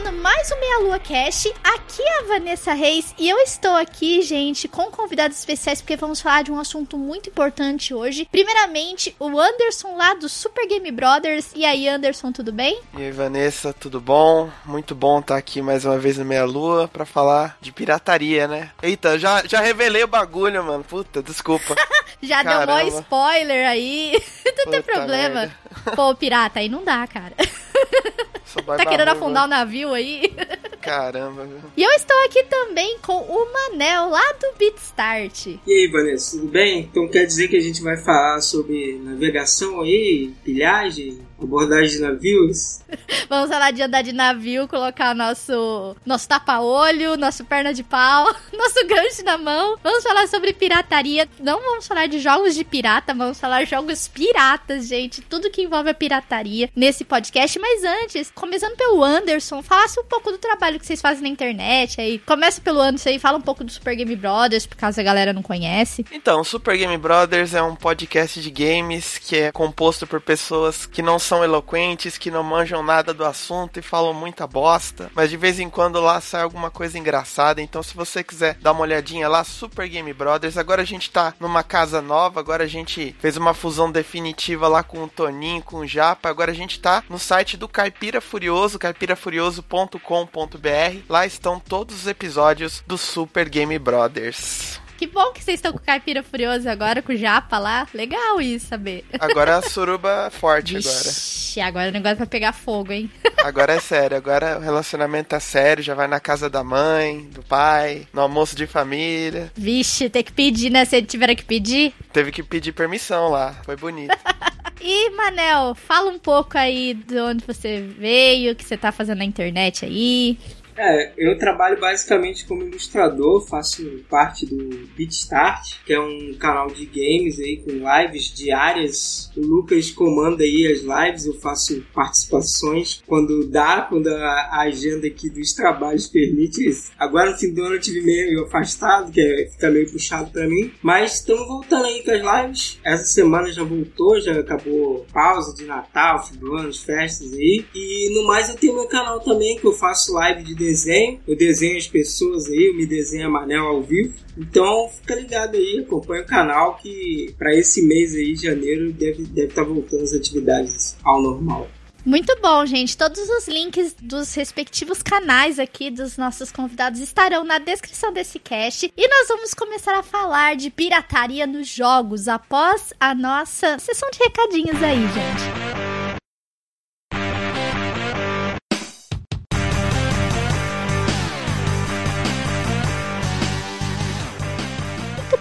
Começando mais um Meia Lua Cast. Aqui é a Vanessa Reis e eu estou aqui, gente, com convidados especiais porque vamos falar de um assunto muito importante hoje. Primeiramente, o Anderson lá do Super Game Brothers. E aí, Anderson, tudo bem? E aí, Vanessa, tudo bom? Muito bom estar aqui mais uma vez no Meia Lua pra falar de pirataria, né? Eita, já, já revelei o bagulho, mano. Puta, desculpa. já Caramba. deu mó spoiler aí. não Puta tem problema. Merda. Pô, pirata, aí não dá, cara. tá querendo afundar o navio aí? Caramba, viu? E eu estou aqui também com o Manel, lá do BeatStart. E aí, Vanessa, tudo bem? Então quer dizer que a gente vai falar sobre navegação aí, pilhagem, abordagem de navios? Vamos falar de andar de navio, colocar nosso, nosso tapa-olho, nosso perna de pau, nosso gancho na mão. Vamos falar sobre pirataria. Não vamos falar de jogos de pirata, vamos falar de jogos piratas, gente. Tudo que envolve a pirataria nesse podcast. Mas antes, começando pelo Anderson, falasse um pouco do trabalho que vocês fazem na internet. Aí começa pelo Anderson aí, fala um pouco do Super Game Brothers, por caso a galera não conhece. Então, Super Game Brothers é um podcast de games que é composto por pessoas que não são eloquentes, que não manjam nada do assunto e falam muita bosta, mas de vez em quando lá sai alguma coisa engraçada. Então, se você quiser dar uma olhadinha lá, Super Game Brothers. Agora a gente tá numa casa nova, agora a gente fez uma fusão definitiva lá com o Toninho, com o Japa. Agora a gente tá no site do Caipira Furioso, caipirafurioso.com.br. Lá estão todos os episódios do Super Game Brothers. Que bom que vocês estão com o Caipira Furioso agora, com o Japa lá. Legal isso saber. Agora a suruba forte Vixe, agora. agora o negócio vai pegar fogo, hein? Agora é sério, agora o relacionamento tá sério, já vai na casa da mãe, do pai, no almoço de família. Vixe, tem que pedir, né? Se tiver que pedir. Teve que pedir permissão lá, foi bonito. E, Manel, fala um pouco aí de onde você veio, o que você tá fazendo na internet aí. É, eu trabalho basicamente como ilustrador, faço parte do BeatStart, que é um canal de games aí com lives diárias. O Lucas comanda aí as lives, eu faço participações quando dá, quando a agenda aqui dos trabalhos permite. Agora no fim do ano eu tive meio afastado, que é, fica meio puxado para mim, mas estamos voltando aí com as lives. Essa semana já voltou, já acabou pausa de Natal, fim do ano, festas aí. E no mais eu tenho meu canal também que eu faço live de desenho, eu desenho as pessoas aí, eu me desenho a Manel ao vivo. Então fica ligado aí, acompanha o canal que para esse mês aí, janeiro, deve estar deve tá voltando as atividades ao normal. Muito bom, gente. Todos os links dos respectivos canais aqui dos nossos convidados estarão na descrição desse cast. E nós vamos começar a falar de pirataria nos jogos após a nossa sessão de recadinhos aí, gente.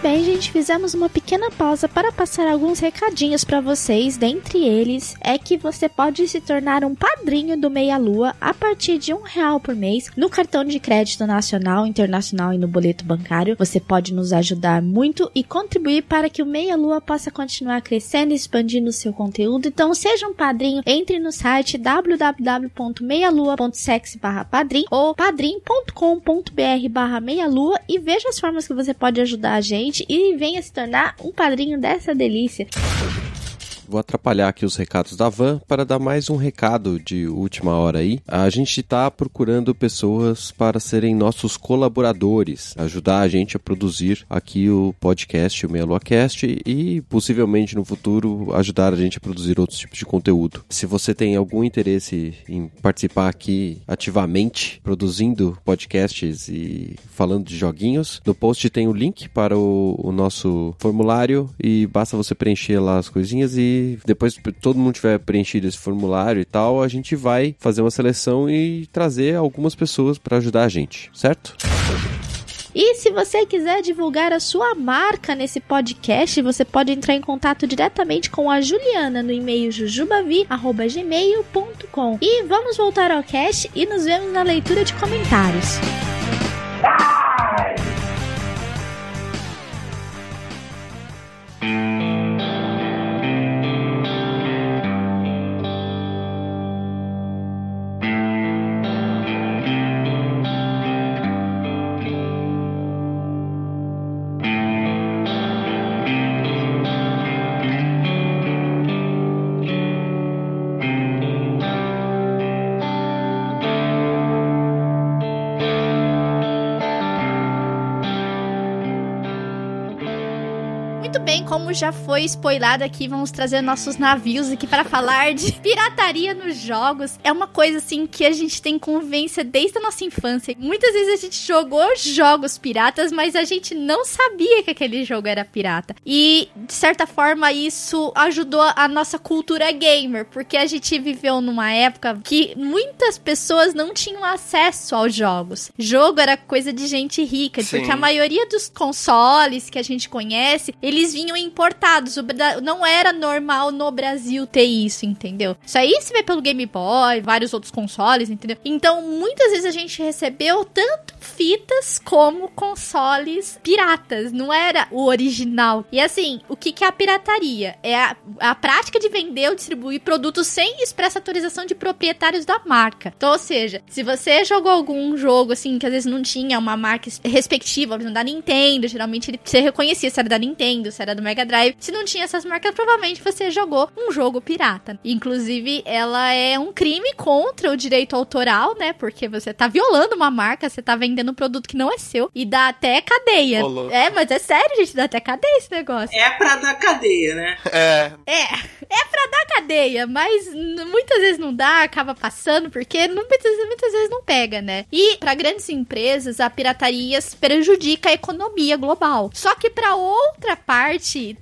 Bem, gente, fizemos uma pequena pausa para passar alguns recadinhos para vocês. Dentre eles é que você pode se tornar um padrinho do Meia Lua a partir de um real por mês no cartão de crédito nacional, internacional e no boleto bancário. Você pode nos ajudar muito e contribuir para que o Meia Lua possa continuar crescendo e expandindo seu conteúdo. Então, seja um padrinho, entre no site www.meialua.sex/padrim ou padrim.com.br/meialua e veja as formas que você pode ajudar a gente e venha se tornar um padrinho dessa delícia. Vou atrapalhar aqui os recados da van para dar mais um recado de última hora aí. A gente está procurando pessoas para serem nossos colaboradores, ajudar a gente a produzir aqui o podcast, o Meia Lua Cast e possivelmente no futuro ajudar a gente a produzir outros tipos de conteúdo. Se você tem algum interesse em participar aqui ativamente, produzindo podcasts e falando de joguinhos, no post tem o link para o, o nosso formulário e basta você preencher lá as coisinhas e depois que todo mundo tiver preenchido esse formulário e tal, a gente vai fazer uma seleção e trazer algumas pessoas para ajudar a gente, certo? E se você quiser divulgar a sua marca nesse podcast, você pode entrar em contato diretamente com a Juliana no e-mail jujubavi@gmail.com. E vamos voltar ao cast e nos vemos na leitura de comentários. Muito bem, como já foi spoilado aqui, vamos trazer nossos navios aqui para falar de pirataria nos jogos. É uma coisa assim que a gente tem convivência desde a nossa infância. Muitas vezes a gente jogou jogos piratas, mas a gente não sabia que aquele jogo era pirata. E de certa forma isso ajudou a nossa cultura gamer, porque a gente viveu numa época que muitas pessoas não tinham acesso aos jogos. Jogo era coisa de gente rica, Sim. porque a maioria dos consoles que a gente conhece, eles vinham importados. Não era normal no Brasil ter isso, entendeu? Isso aí se vê pelo Game Boy, vários outros consoles, entendeu? Então, muitas vezes a gente recebeu tanto fitas como consoles piratas. Não era o original. E assim, o que, que é a pirataria? É a, a prática de vender ou distribuir produtos sem expressa autorização de proprietários da marca. Então, ou seja, se você jogou algum jogo assim que às vezes não tinha uma marca respectiva, por da Nintendo, geralmente ele- você reconhecia se era da Nintendo, se era do Mega Drive. Se não tinha essas marcas, provavelmente você jogou um jogo pirata. Inclusive, ela é um crime contra o direito autoral, né? Porque você tá violando uma marca, você tá vendendo um produto que não é seu e dá até cadeia. Ô, louco. É, mas é sério, gente, dá até cadeia esse negócio. É pra dar cadeia, né? É, É, é pra dar cadeia, mas muitas vezes não dá, acaba passando, porque não, muitas, muitas vezes não pega, né? E pra grandes empresas, a pirataria prejudica a economia global. Só que pra outra parte,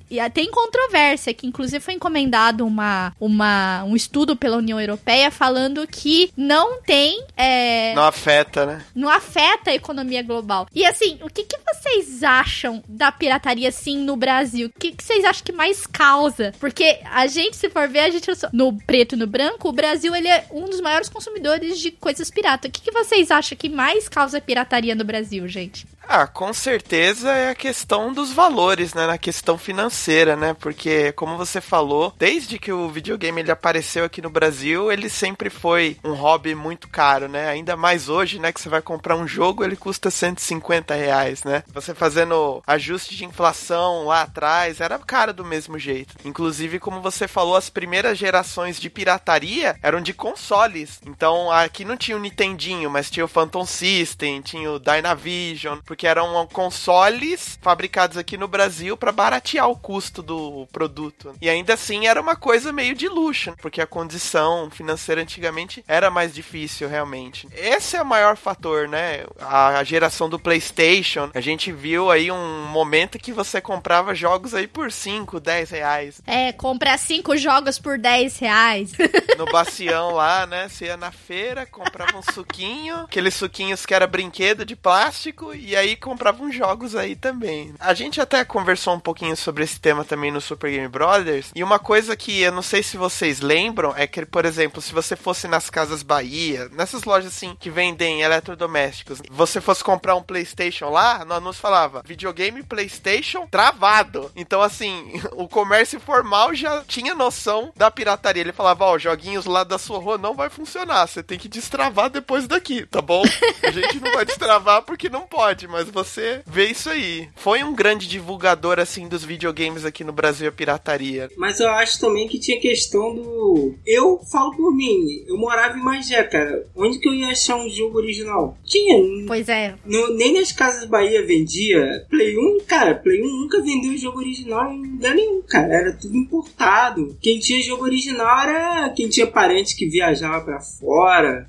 e a- tem controvérsia, que inclusive foi encomendado uma, uma, um estudo pela União Europeia falando que não tem. é, não afeta, né? não afeta a economia global. E assim, o que, que vocês acham da pirataria assim no Brasil? O que, que vocês acham que mais causa? Porque a gente, se for ver, a gente no preto e no branco, o Brasil ele é um dos maiores consumidores de coisas piratas. O que, que vocês acham que mais causa pirataria no Brasil, gente? Ah, com certeza é a questão dos valores, né? Na questão financeira, né? Porque, como você falou, desde que o videogame ele apareceu aqui no Brasil, ele sempre foi um hobby muito caro, né? Ainda mais hoje, né? Que você vai comprar um jogo, ele custa 150 reais, né? Você fazendo ajuste de inflação lá atrás, era caro do mesmo jeito. Inclusive, como você falou, as primeiras gerações de pirataria eram de consoles. Então, aqui não tinha o Nintendinho, mas tinha o Phantom System, tinha o Dynavision, porque eram consoles fabricados aqui no Brasil para baratear o custo do produto. E ainda assim era uma coisa meio de luxo, porque a condição financeira antigamente era mais difícil realmente. Esse é o maior fator, né? A geração do PlayStation, a gente viu aí um momento que você comprava jogos aí por 5, 10 reais. É, comprar cinco jogos por 10 reais. no bacião lá, né? Você ia na feira, comprava um suquinho, aqueles suquinhos que era brinquedo de plástico, e aí comprava uns jogos aí também. A gente até conversou um pouquinho sobre esse tema também no Super Game Brothers, e uma coisa que eu não sei se vocês lembram é que, por exemplo, se você fosse nas Casas Bahia, nessas lojas assim que vendem eletrodomésticos, você fosse comprar um PlayStation lá, no anúncio falava videogame PlayStation travado. Então, assim, o comércio formal já tinha noção da pirataria. Ele falava: Ó, joguinhos lá da sua rua não vai funcionar, você tem que destravar depois daqui, tá bom? A gente não vai destravar porque não pode, mas mas você vê isso aí. Foi um grande divulgador, assim, dos videogames aqui no Brasil, a pirataria. Mas eu acho também que tinha questão do. Eu falo por mim, eu morava em Magé, cara. Onde que eu ia achar um jogo original? Tinha. Pois é. No, nem nas Casas Bahia vendia. Play 1, cara, Play 1 nunca vendeu jogo original em lugar nenhum, cara. Era tudo importado. Quem tinha jogo original era quem tinha parente que viajava para fora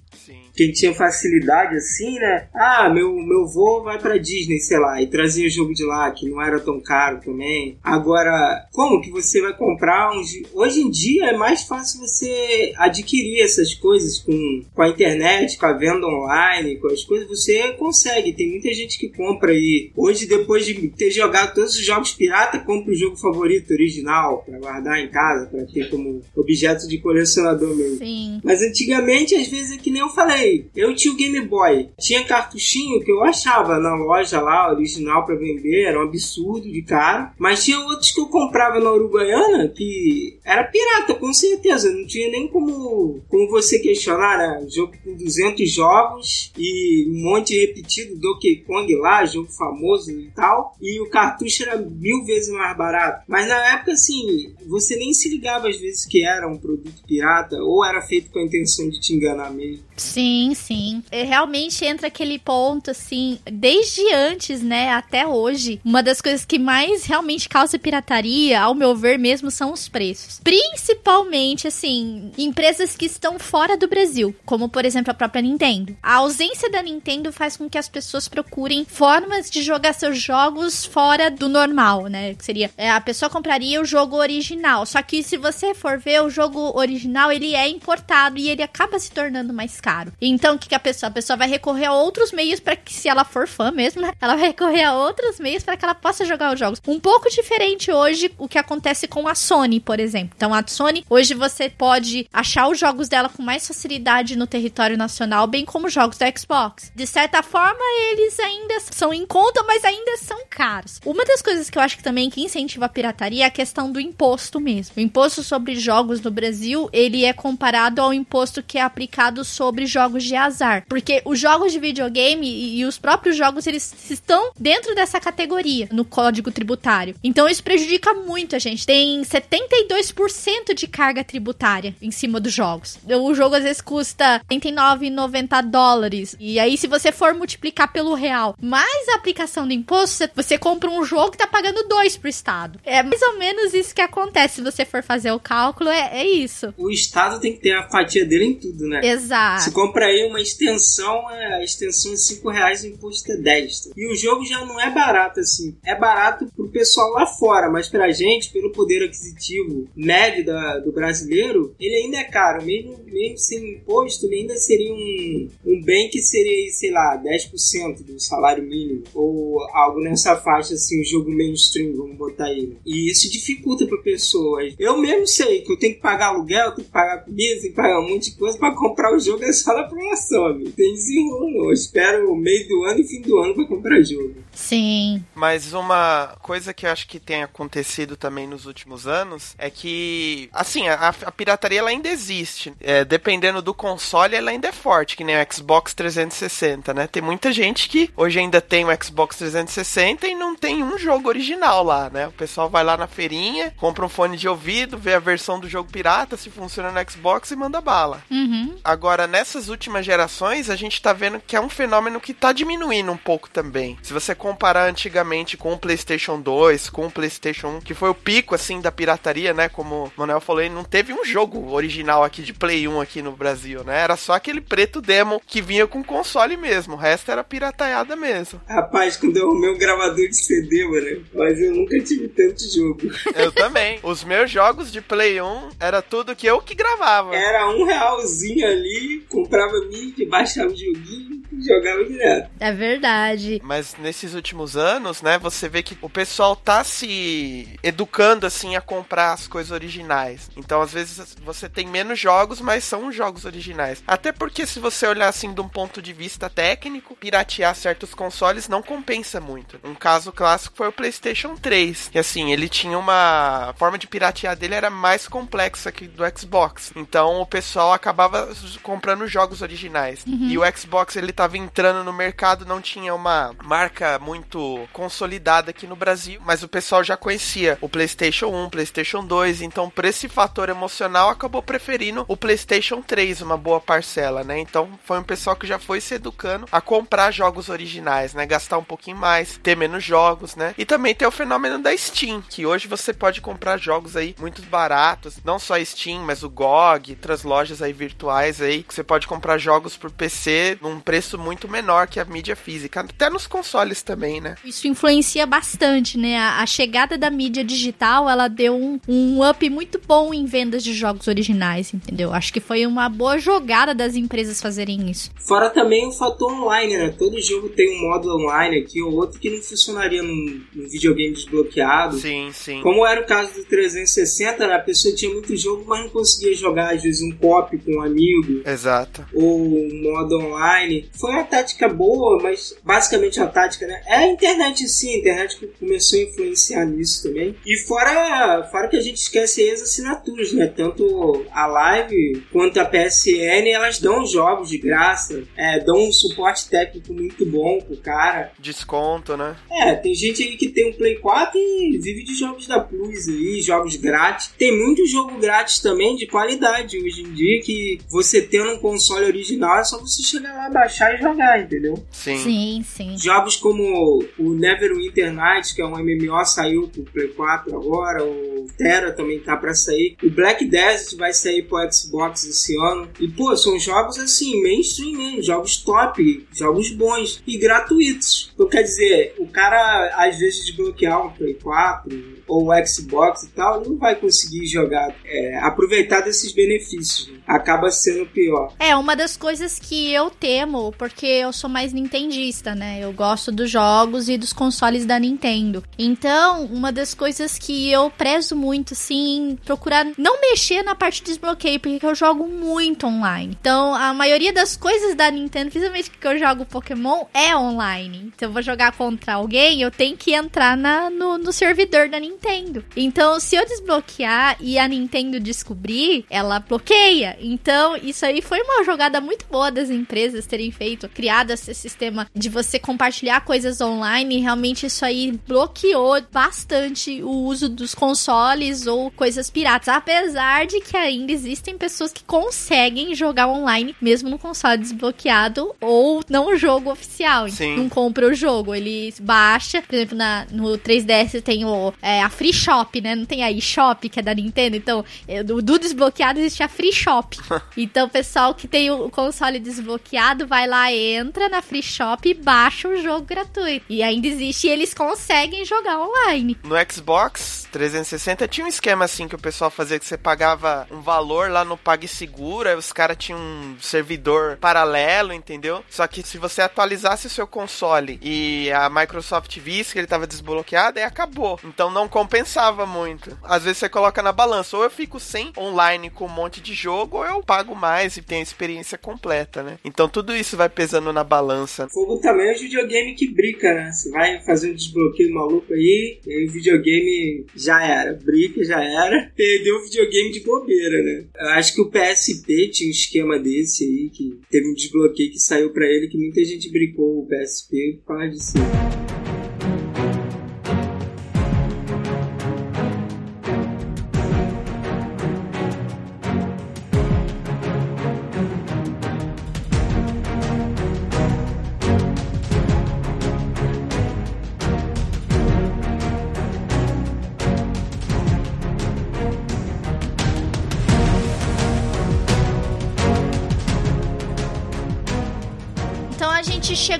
quem tinha facilidade assim, né? Ah, meu, meu vô vai pra Disney, sei lá, e trazia o jogo de lá, que não era tão caro também. Agora, como que você vai comprar um. Hoje em dia é mais fácil você adquirir essas coisas com, com a internet, com a venda online, com as coisas, você consegue. Tem muita gente que compra aí. Hoje, depois de ter jogado todos os jogos pirata, compra o jogo favorito original para guardar em casa, para ter como objeto de colecionador mesmo. Sim. Mas antigamente, às vezes, é que nem eu falei eu tinha o Game Boy. Tinha cartuchinho que eu achava na loja lá, original para vender, era um absurdo de caro. Mas tinha outros que eu comprava na Uruguaiana que era pirata, com certeza. Não tinha nem como, como você questionar, né? Jogo com 200 jogos e um monte repetido, Donkey Kong lá, jogo famoso e tal. E o cartucho era mil vezes mais barato. Mas na época, assim, você nem se ligava às vezes que era um produto pirata ou era feito com a intenção de te enganar mesmo. Sim, sim. E realmente entra aquele ponto, assim, desde antes, né, até hoje, uma das coisas que mais realmente causa pirataria, ao meu ver mesmo, são os preços. Principalmente, assim, empresas que estão fora do Brasil, como por exemplo a própria Nintendo. A ausência da Nintendo faz com que as pessoas procurem formas de jogar seus jogos fora do normal, né? Que seria, é, a pessoa compraria o jogo original, só que se você for ver o jogo original, ele é importado e ele acaba se tornando mais caro. Então, o que, que a pessoa? A pessoa vai recorrer a outros meios para que, se ela for fã mesmo, né? Ela vai recorrer a outros meios para que ela possa jogar os jogos. Um pouco diferente hoje o que acontece com a Sony, por exemplo. Então, a Sony, hoje você pode achar os jogos dela com mais facilidade no território nacional, bem como jogos da Xbox. De certa forma, eles ainda são em conta, mas ainda são caros. Uma das coisas que eu acho que também que incentiva a pirataria é a questão do imposto mesmo. O imposto sobre jogos no Brasil, ele é comparado ao imposto que é aplicado sobre jogos de azar. Porque os jogos de videogame e, e os próprios jogos, eles estão dentro dessa categoria no código tributário. Então isso prejudica muito a gente. Tem 72% de carga tributária em cima dos jogos. O jogo às vezes custa 89,90 dólares. E aí, se você for multiplicar pelo real mais a aplicação do imposto, você compra um jogo que tá pagando 2 pro Estado. É mais ou menos isso que acontece se você for fazer o cálculo. É, é isso. O Estado tem que ter a fatia dele em tudo, né? Exato. Se compra aí uma extensão, é, a extensão é 5 reais, o imposto é 10. E o jogo já não é barato assim. É barato pro pessoal lá fora, mas pra gente, pelo poder aquisitivo médio da, do brasileiro, ele ainda é caro. Mesmo, mesmo sem imposto, ele ainda seria um, um bem que seria, sei lá, 10% do salário mínimo. Ou algo nessa faixa, assim, um jogo mainstream, vamos botar aí. Né? E isso dificulta pra pessoas. Eu mesmo sei que eu tenho que pagar aluguel, tenho que pagar comida, tenho que pagar um monte de coisa pra comprar o jogo, é só na promoção, amigo. Tem desenrolo. Eu espero o meio do ano e fim do ano pra comprar jogo. Sim. Mas uma coisa que eu acho que tem acontecido também nos últimos anos é que, assim, a, a pirataria ela ainda existe. É, dependendo do console, ela ainda é forte, que nem o Xbox 360, né? Tem muita gente que hoje ainda tem o Xbox 360 e não tem um jogo original lá, né? O pessoal vai lá na feirinha, compra um fone de ouvido, vê a versão do jogo pirata, se funciona no Xbox e manda bala. Uhum. Agora, nessas últimas gerações, a gente tá vendo que é um fenômeno que tá diminuindo um pouco também. Se você comparar antigamente com o PlayStation 2, com o PlayStation 1, que foi o pico assim da pirataria, né? Como o Manuel falou, não teve um jogo original aqui de Play 1 aqui no Brasil, né? Era só aquele preto demo que vinha com console mesmo. O resto era pirataiada mesmo. Rapaz, quando eu arrumei um gravador de CD, mano, mas eu nunca tive tanto jogo. Eu também. Os meus jogos de Play 1 era tudo que eu que gravava. Era um realzinho ali, comprava mídia, baixava o joguinho e jogava direto. É verdade. Mas nesses últimos anos, né, você vê que o pessoal tá se educando assim a comprar as coisas originais. Então, às vezes você tem menos jogos, mas são jogos originais. Até porque se você olhar assim de um ponto de vista técnico, piratear certos consoles não compensa muito. Um caso clássico foi o PlayStation 3, que assim, ele tinha uma a forma de piratear dele era mais complexa que do Xbox. Então, o pessoal acabava comprando jogos originais. Uhum. E o Xbox ele tava entrando no mercado, não tinha uma marca muito consolidada aqui no Brasil, mas o pessoal já conhecia o PlayStation 1, PlayStation 2, então por esse fator emocional acabou preferindo o PlayStation 3, uma boa parcela, né? Então foi um pessoal que já foi se educando a comprar jogos originais, né? Gastar um pouquinho mais, ter menos jogos, né? E também tem o fenômeno da Steam, que hoje você pode comprar jogos aí muito baratos, não só a Steam, mas o GOG, outras lojas aí virtuais aí, que você pode comprar jogos por PC num preço muito menor que a mídia física, até nos consoles também, né? Isso influencia bastante, né? A, a chegada da mídia digital, ela deu um, um up muito bom em vendas de jogos originais, entendeu? Acho que foi uma boa jogada das empresas fazerem isso. Fora também o fator online, né? Todo jogo tem um modo online aqui ou outro que não funcionaria num, num videogame desbloqueado. Sim, sim. Como era o caso do 360, né? a pessoa tinha muito jogo, mas não conseguia jogar, às vezes, um copy com um amigo. Exato. Ou um modo online. Foi uma tática boa, mas basicamente uma tática, né? É a internet sim, a internet que começou a influenciar nisso também. E fora, fora que a gente esquece aí as assinaturas, né? Tanto a Live quanto a PSN, elas dão jogos de graça, é, dão um suporte técnico muito bom pro cara. Desconto, né? É, tem gente aí que tem um Play 4 e vive de jogos da Plus aí, jogos grátis. Tem muito jogo grátis também de qualidade hoje em dia que você tendo um console original é só você chegar lá, baixar e jogar, entendeu? Sim. Sim, sim. Jogos como o Neverwinter Nights, que é um MMO, saiu pro Play 4 agora, o Terra também tá pra sair. O Black Desert vai sair pro Xbox esse ano. E, pô, são jogos assim, mainstream mesmo, jogos top, jogos bons e gratuitos. Então, quer dizer, o cara às vezes desbloquear um Play 4 ou o Xbox e tal, não vai conseguir jogar, é, aproveitar desses benefícios. né? Acaba sendo pior. É, uma das coisas que eu temo, porque eu sou mais nintendista, né? Eu gosto dos jogos e dos consoles da Nintendo. Então, uma das coisas que eu prezo muito, sim, procurar não mexer na parte de desbloqueio, porque eu jogo muito online. Então, a maioria das coisas da Nintendo, principalmente que eu jogo Pokémon, é online. Então, eu vou jogar contra alguém, eu tenho que entrar na, no, no servidor da Nintendo. Então, se eu desbloquear e a Nintendo descobrir, ela bloqueia. Então, isso aí foi uma jogada muito boa das empresas terem feito, criado esse sistema de você compartilhar coisas online. E realmente, isso aí bloqueou bastante o uso dos consoles ou coisas piratas. Apesar de que ainda existem pessoas que conseguem jogar online, mesmo no console desbloqueado ou não jogo oficial. Sim. Não compra o jogo, ele baixa. Por exemplo, na, no 3DS tem o, é, a Free Shop, né? Não tem a eShop, que é da Nintendo. Então, do, do desbloqueado existe a Free Shop. então, o pessoal que tem o console desbloqueado vai lá, entra na Free Shop e baixa o jogo gratuito. E ainda existe e eles conseguem jogar online. No Xbox 360 tinha um esquema assim que o pessoal fazia que você pagava um valor lá no PagSeguro, aí os caras tinham um servidor paralelo, entendeu? Só que se você atualizasse o seu console e a Microsoft visse que ele tava desbloqueado, aí acabou. Então não compensava muito. Às vezes você coloca na balança, ou eu fico sem online com um monte de jogo, ou eu pago mais e tenho a experiência completa, né? Então tudo isso vai pesando na balança. Fogo também é um videogame que brinca, né? Você vai fazer um desbloqueio maluco aí, e aí o videogame já era. Brinca, já era. Perdeu o videogame de bobeira, né? Eu acho que o PSP tinha um esquema desse aí, que teve um desbloqueio que saiu pra ele, que muita gente brincou o PSP por causa disso.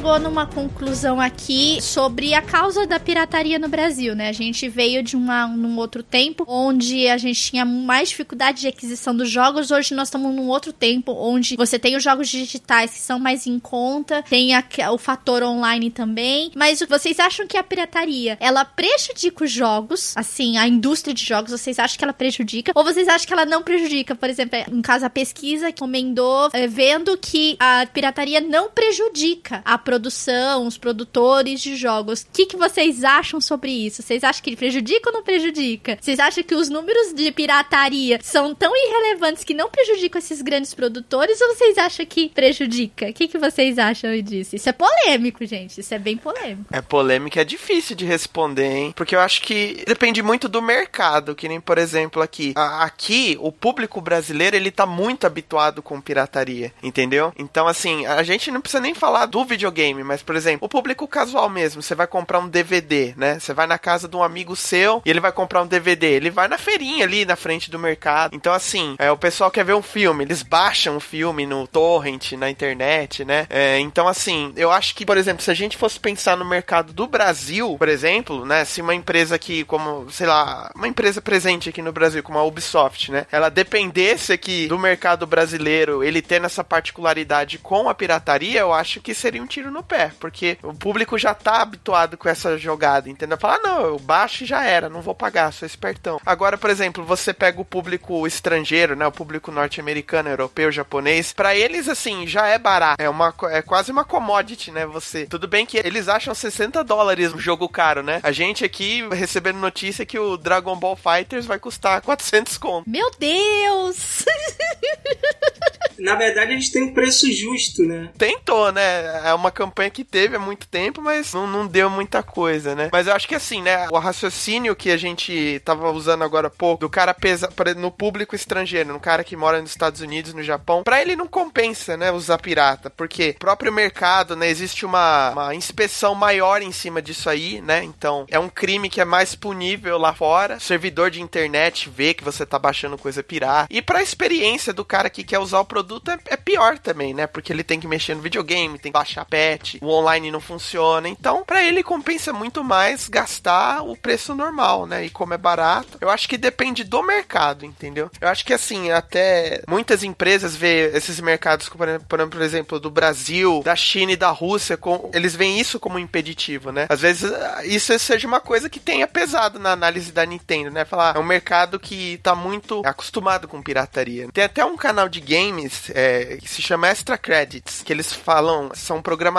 Chegou numa conclusão aqui sobre a causa da pirataria no Brasil, né? A gente veio de uma, num outro tempo onde a gente tinha mais dificuldade de aquisição dos jogos. Hoje nós estamos num outro tempo onde você tem os jogos digitais que são mais em conta, tem a- o fator online também. Mas vocês acham que a pirataria ela prejudica os jogos? Assim, a indústria de jogos, vocês acham que ela prejudica? Ou vocês acham que ela não prejudica? Por exemplo, no caso, a pesquisa recomendou, eh, vendo que a pirataria não prejudica a produção, os produtores de jogos. O que, que vocês acham sobre isso? Vocês acham que prejudica ou não prejudica? Vocês acham que os números de pirataria são tão irrelevantes que não prejudicam esses grandes produtores ou vocês acham que prejudica? O que, que vocês acham disso? Isso é polêmico, gente. Isso é bem polêmico. É polêmico, é difícil de responder, hein? Porque eu acho que depende muito do mercado, que nem, por exemplo, aqui. Aqui, o público brasileiro, ele tá muito habituado com pirataria, entendeu? Então, assim, a gente não precisa nem falar do videogame, mas, por exemplo, o público casual mesmo, você vai comprar um DVD, né? Você vai na casa de um amigo seu e ele vai comprar um DVD. Ele vai na feirinha ali na frente do mercado. Então, assim, é, o pessoal quer ver um filme, eles baixam o filme no torrent, na internet, né? É, então, assim, eu acho que, por exemplo, se a gente fosse pensar no mercado do Brasil, por exemplo, né? Se uma empresa aqui, como, sei lá, uma empresa presente aqui no Brasil, como a Ubisoft, né? Ela dependesse aqui do mercado brasileiro, ele tendo essa particularidade com a pirataria, eu acho que seria um tiro no pé, porque o público já tá habituado com essa jogada, entendeu? Falar, ah, não, eu baixo e já era, não vou pagar, sou espertão. Agora, por exemplo, você pega o público estrangeiro, né? O público norte-americano, europeu, japonês, para eles, assim, já é barato. É, uma, é quase uma commodity, né? Você. Tudo bem que eles acham 60 dólares um jogo caro, né? A gente aqui recebendo notícia que o Dragon Ball Fighters vai custar 400 conto. Meu Deus! Na verdade, eles têm um preço justo, né? Tentou, né? É uma campanha que teve há muito tempo, mas não, não deu muita coisa, né? Mas eu acho que assim, né? O raciocínio que a gente tava usando agora há pouco, do cara pesa no público estrangeiro, no cara que mora nos Estados Unidos, no Japão, pra ele não compensa, né? Usar pirata, porque próprio mercado, né? Existe uma, uma inspeção maior em cima disso aí, né? Então, é um crime que é mais punível lá fora. Servidor de internet vê que você tá baixando coisa pirata. E pra experiência do cara que quer usar o produto é, é pior também, né? Porque ele tem que mexer no videogame, tem que baixar patch, o online não funciona. Então, para ele compensa muito mais gastar o preço normal, né? E como é barato, eu acho que depende do mercado, entendeu? Eu acho que assim, até muitas empresas vê esses mercados, por exemplo, do Brasil, da China e da Rússia, com, eles veem isso como impeditivo, né? Às vezes isso seja uma coisa que tenha pesado na análise da Nintendo, né? Falar, é um mercado que tá muito acostumado com pirataria. Tem até um canal de games é, que se chama Extra Credits, que eles falam, são programadores,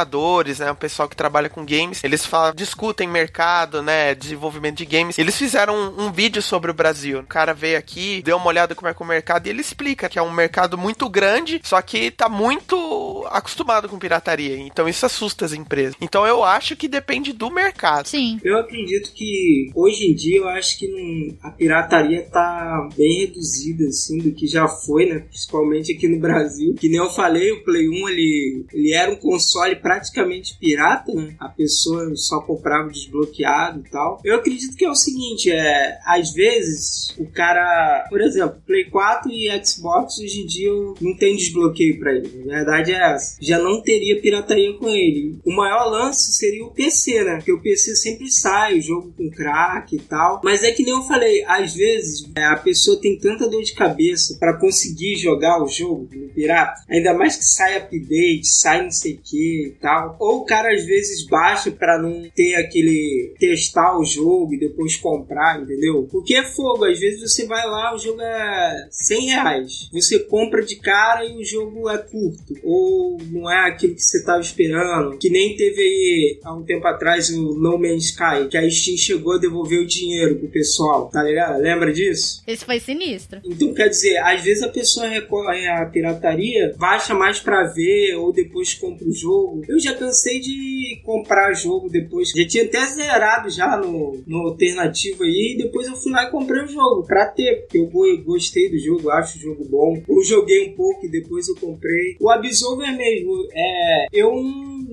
né? O pessoal que trabalha com games, eles falam, discutem mercado, né? Desenvolvimento de games. Eles fizeram um, um vídeo sobre o Brasil. O cara veio aqui, deu uma olhada como é que é o mercado e ele explica que é um mercado muito grande, só que tá muito acostumado com pirataria. Então isso assusta as empresas. Então eu acho que depende do mercado. Sim. Eu acredito que hoje em dia eu acho que não, a pirataria tá bem reduzida assim do que já foi, né? Principalmente aqui no Brasil. Que nem eu falei, o Play 1 ele, ele era um console praticamente pirata, né? A pessoa só comprava desbloqueado e tal. Eu acredito que é o seguinte, é, às vezes o cara, por exemplo, Play 4 e Xbox hoje em dia não tem desbloqueio para ele. A verdade é essa. Já não teria pirataria com ele. O maior lance seria o PC, né? Porque o PC sempre sai, o jogo com crack e tal. Mas é que nem eu falei, às vezes é, a pessoa tem tanta dor de cabeça para conseguir jogar o jogo no pirata, ainda mais que sai update, sai não sei o que tal. Ou o cara às vezes baixa para não ter aquele testar o jogo e depois comprar, entendeu? Porque é fogo, às vezes você vai lá, o jogo é 100 reais. Você compra de cara e o jogo é curto. Ou não é aquilo que você tava esperando. Que nem teve aí há um tempo atrás o No Man's Sky, que a Steam chegou a devolver o dinheiro pro pessoal, tá ligado? Lembra disso? Esse foi sinistro. Então quer dizer, às vezes a pessoa recorre à pirataria, baixa mais pra ver ou depois compra o jogo. Eu já cansei de comprar jogo depois. Já tinha até zerado já no, no alternativo aí. E depois eu fui lá e comprei o jogo pra ter, porque eu gostei do jogo, acho o jogo bom. Eu joguei um pouco e depois eu comprei. O Absolver mesmo, é, eu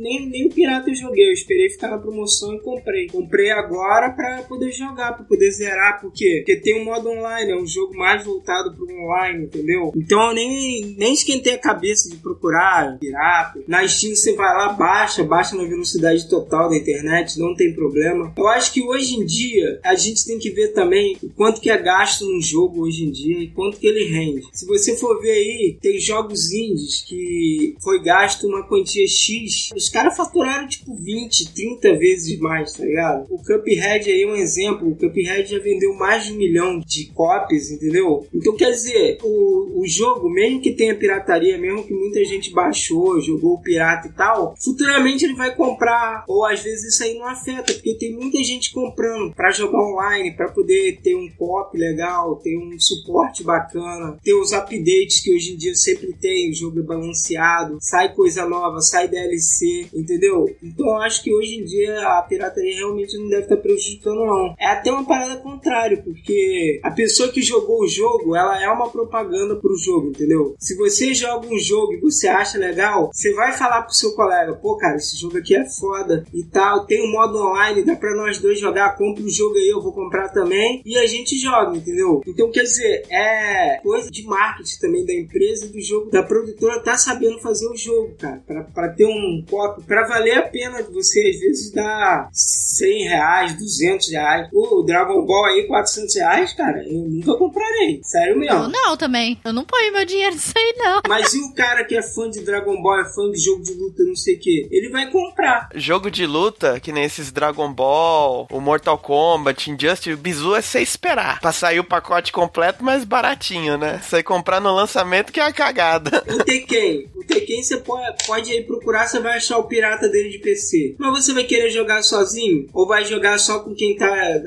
nem, nem o Pirata eu joguei, eu esperei ficar na promoção e comprei. Comprei agora pra poder jogar, pra poder zerar, por quê? Porque tem um modo online, é um jogo mais voltado pro online, entendeu? Então eu nem, nem esquentei a cabeça de procurar pirata. Na Steam você vai lá, baixa, baixa na velocidade total da internet, não tem problema. Eu acho que hoje em dia a gente tem que ver também o quanto que é gasto num jogo hoje em dia e quanto que ele rende. Se você for ver aí, tem jogos indies que foi gasto uma quantia X, os caras faturaram tipo 20, 30 vezes mais, tá ligado? O Cuphead aí é um exemplo. O Cuphead já vendeu mais de um milhão de cópias, entendeu? Então quer dizer, o, o jogo, mesmo que tenha pirataria, mesmo que muita gente baixou, jogou pirata e tal, futuramente ele vai comprar, ou às vezes isso aí não afeta, porque tem muita gente comprando para jogar online, para poder ter um copy legal, ter um suporte bacana, ter os updates que hoje em dia sempre tem, o jogo é balanceado, sai coisa nova, sai DLC, entendeu? Então acho que hoje em dia a pirataria realmente não deve estar prejudicando não. É até uma parada contrária, porque a pessoa que jogou o jogo, ela é uma propaganda pro jogo, entendeu? Se você joga um jogo e você acha legal, você vai falar pro seu colega, pô cara, esse jogo aqui é foda e tal, tem um modo online, dá pra nós dois jogar, compra o jogo aí, eu vou comprar também, e a gente joga, entendeu? Então quer dizer, é coisa de marketing também da empresa do jogo, da produtora tá sabendo fazer o jogo, cara, pra, pra ter um pra valer a pena você às vezes dar 100 reais, 200 reais, o Dragon Ball aí 400 reais, cara, eu nunca comprarei, sério mesmo. Eu não também, eu não ponho meu dinheiro nisso aí não. Mas e o cara que é fã de Dragon Ball, é fã de jogo de luta, não sei o que, ele vai comprar. Jogo de luta, que nem esses Dragon Ball, o Mortal Kombat, Injustice, o bizu é você esperar. Pra sair o pacote completo mais baratinho, né? Você comprar no lançamento que é a cagada. O Tekken, o Tekken você pode, pode aí procurar, você vai achar o pirata dele de PC. Mas você vai querer jogar sozinho? Ou vai jogar só com quem tá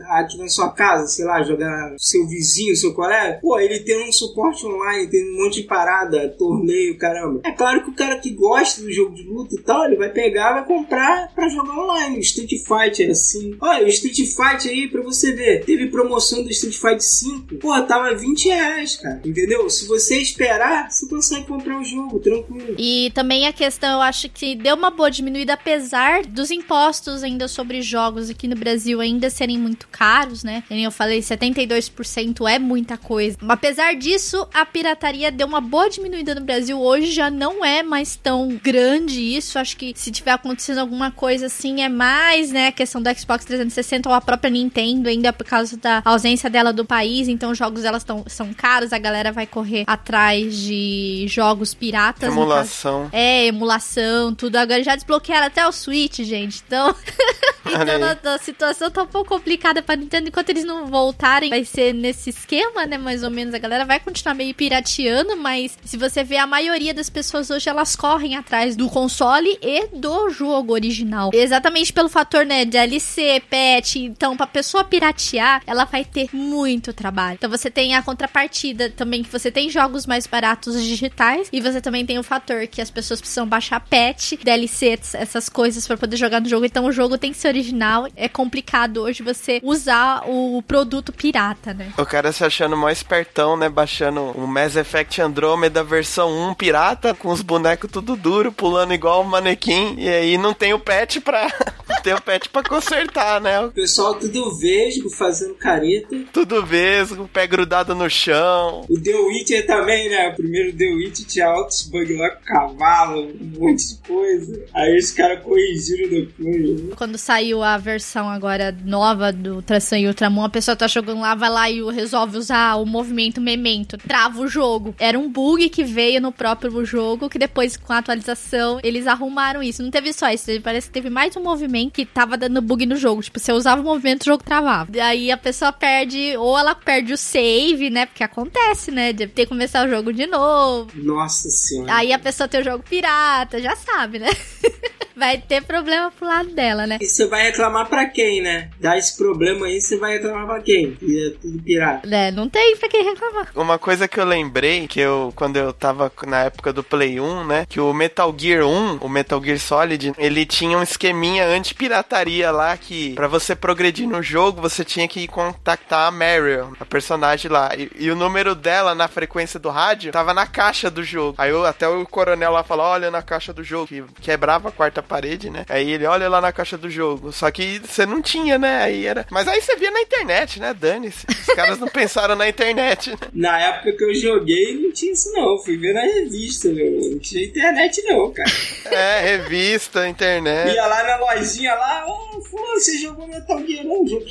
aqui na sua casa, sei lá, jogar seu vizinho, seu colega? Pô, ele tem um suporte online, tem um monte de parada, torneio, caramba. É claro que o cara que gosta do jogo de luta e tal, ele vai pegar, vai comprar pra jogar online. Street Fighter é assim. Olha, o Street Fighter aí, pra você ver, teve promoção do Street Fighter 5. Pô, tava 20 reais, cara. Entendeu? Se você esperar, você consegue comprar o jogo, tranquilo. E também a questão, eu acho que deu uma boa diminuída, apesar dos impostos ainda sobre jogos aqui no Brasil ainda serem muito caros, né? Como eu falei, 72% é muita coisa. Apesar disso, a pirataria deu uma boa diminuída no Brasil. Hoje já não é mais tão grande isso. Acho que se tiver acontecendo alguma coisa assim, é mais, né? A questão do Xbox 360 ou a própria Nintendo, ainda por causa da ausência dela do país. Então, os jogos elas tão, são caros, a galera vai correr atrás de jogos piratas. Emulação. É, emulação, tudo. Agora já desbloquearam até o Switch, gente. Então. Então a, a situação tá um pouco complicada pra Nintendo. Enquanto eles não voltarem, vai ser nesse esquema, né? Mais ou menos. A galera vai continuar meio pirateando, mas se você vê a maioria das pessoas hoje, elas correm atrás do console e do jogo original. Exatamente pelo fator, né? DLC, patch. Então, pra pessoa piratear, ela vai ter muito trabalho. Então, você tem a contrapartida também, que você tem jogos mais baratos digitais. E você também tem o fator que as pessoas precisam baixar patch, DLC, essas coisas pra poder jogar no jogo. Então, o jogo tem que ser original. É complicado hoje você usar o produto pirata, né? O cara se achando mó espertão, né? Baixando o Mass Effect Andromeda versão 1 pirata, com os bonecos tudo duro, pulando igual um manequim. E aí não tem o patch pra. não tem o patch pra consertar, né? O pessoal tudo vesgo, fazendo careta. Tudo vesgo, pé grudado no chão. O The Witcher também, né? O primeiro The Witcher tinha altos bugs lá com cavalo, um monte de coisa. Aí os caras corrigiram depois. né? Quando saiu a versão agora nova do Ultrasun e Ultramon, a pessoa tá jogando lá, vai lá e resolve usar o movimento memento. Trava o jogo. Era um bug que veio no próprio jogo, que depois, com a atualização, eles arrumaram isso. Não teve só isso, parece que teve mais um movimento que tava dando bug no jogo. Tipo, você usava o movimento, o jogo travava. Daí a pessoa perde, ou ela perde o save, né? Porque acontece, né? De ter que começar o jogo de novo. Nossa senhora. Aí a pessoa tem o jogo pirata, já sabe, né? Vai ter problema pro lado dela, né? E você vai reclamar pra quem, né? Dá esse problema aí, você vai reclamar pra quem? Que é tudo pirata. É, não tem pra quem reclamar. Uma coisa que eu lembrei, que eu, quando eu tava na época do Play 1, né? Que o Metal Gear 1, o Metal Gear Solid, ele tinha um esqueminha anti-pirataria lá que, pra você progredir no jogo, você tinha que contactar a Marion, a personagem lá. E, e o número dela na frequência do rádio tava na caixa do jogo. Aí eu, até o coronel lá falou: olha na caixa do jogo, que quebrava a quarta parede, né? Aí ele olha lá na caixa do jogo. Só que você não tinha, né? Aí era. Mas aí você via na internet, né? Dane-se. Os caras não pensaram na internet, né? Na época que eu joguei, não tinha isso não. Fui ver na revista, meu. Não tinha internet não, cara. É, revista, internet. Ia lá na lojinha lá, ô, fulano, você jogou Metal Gear? Não, joguei.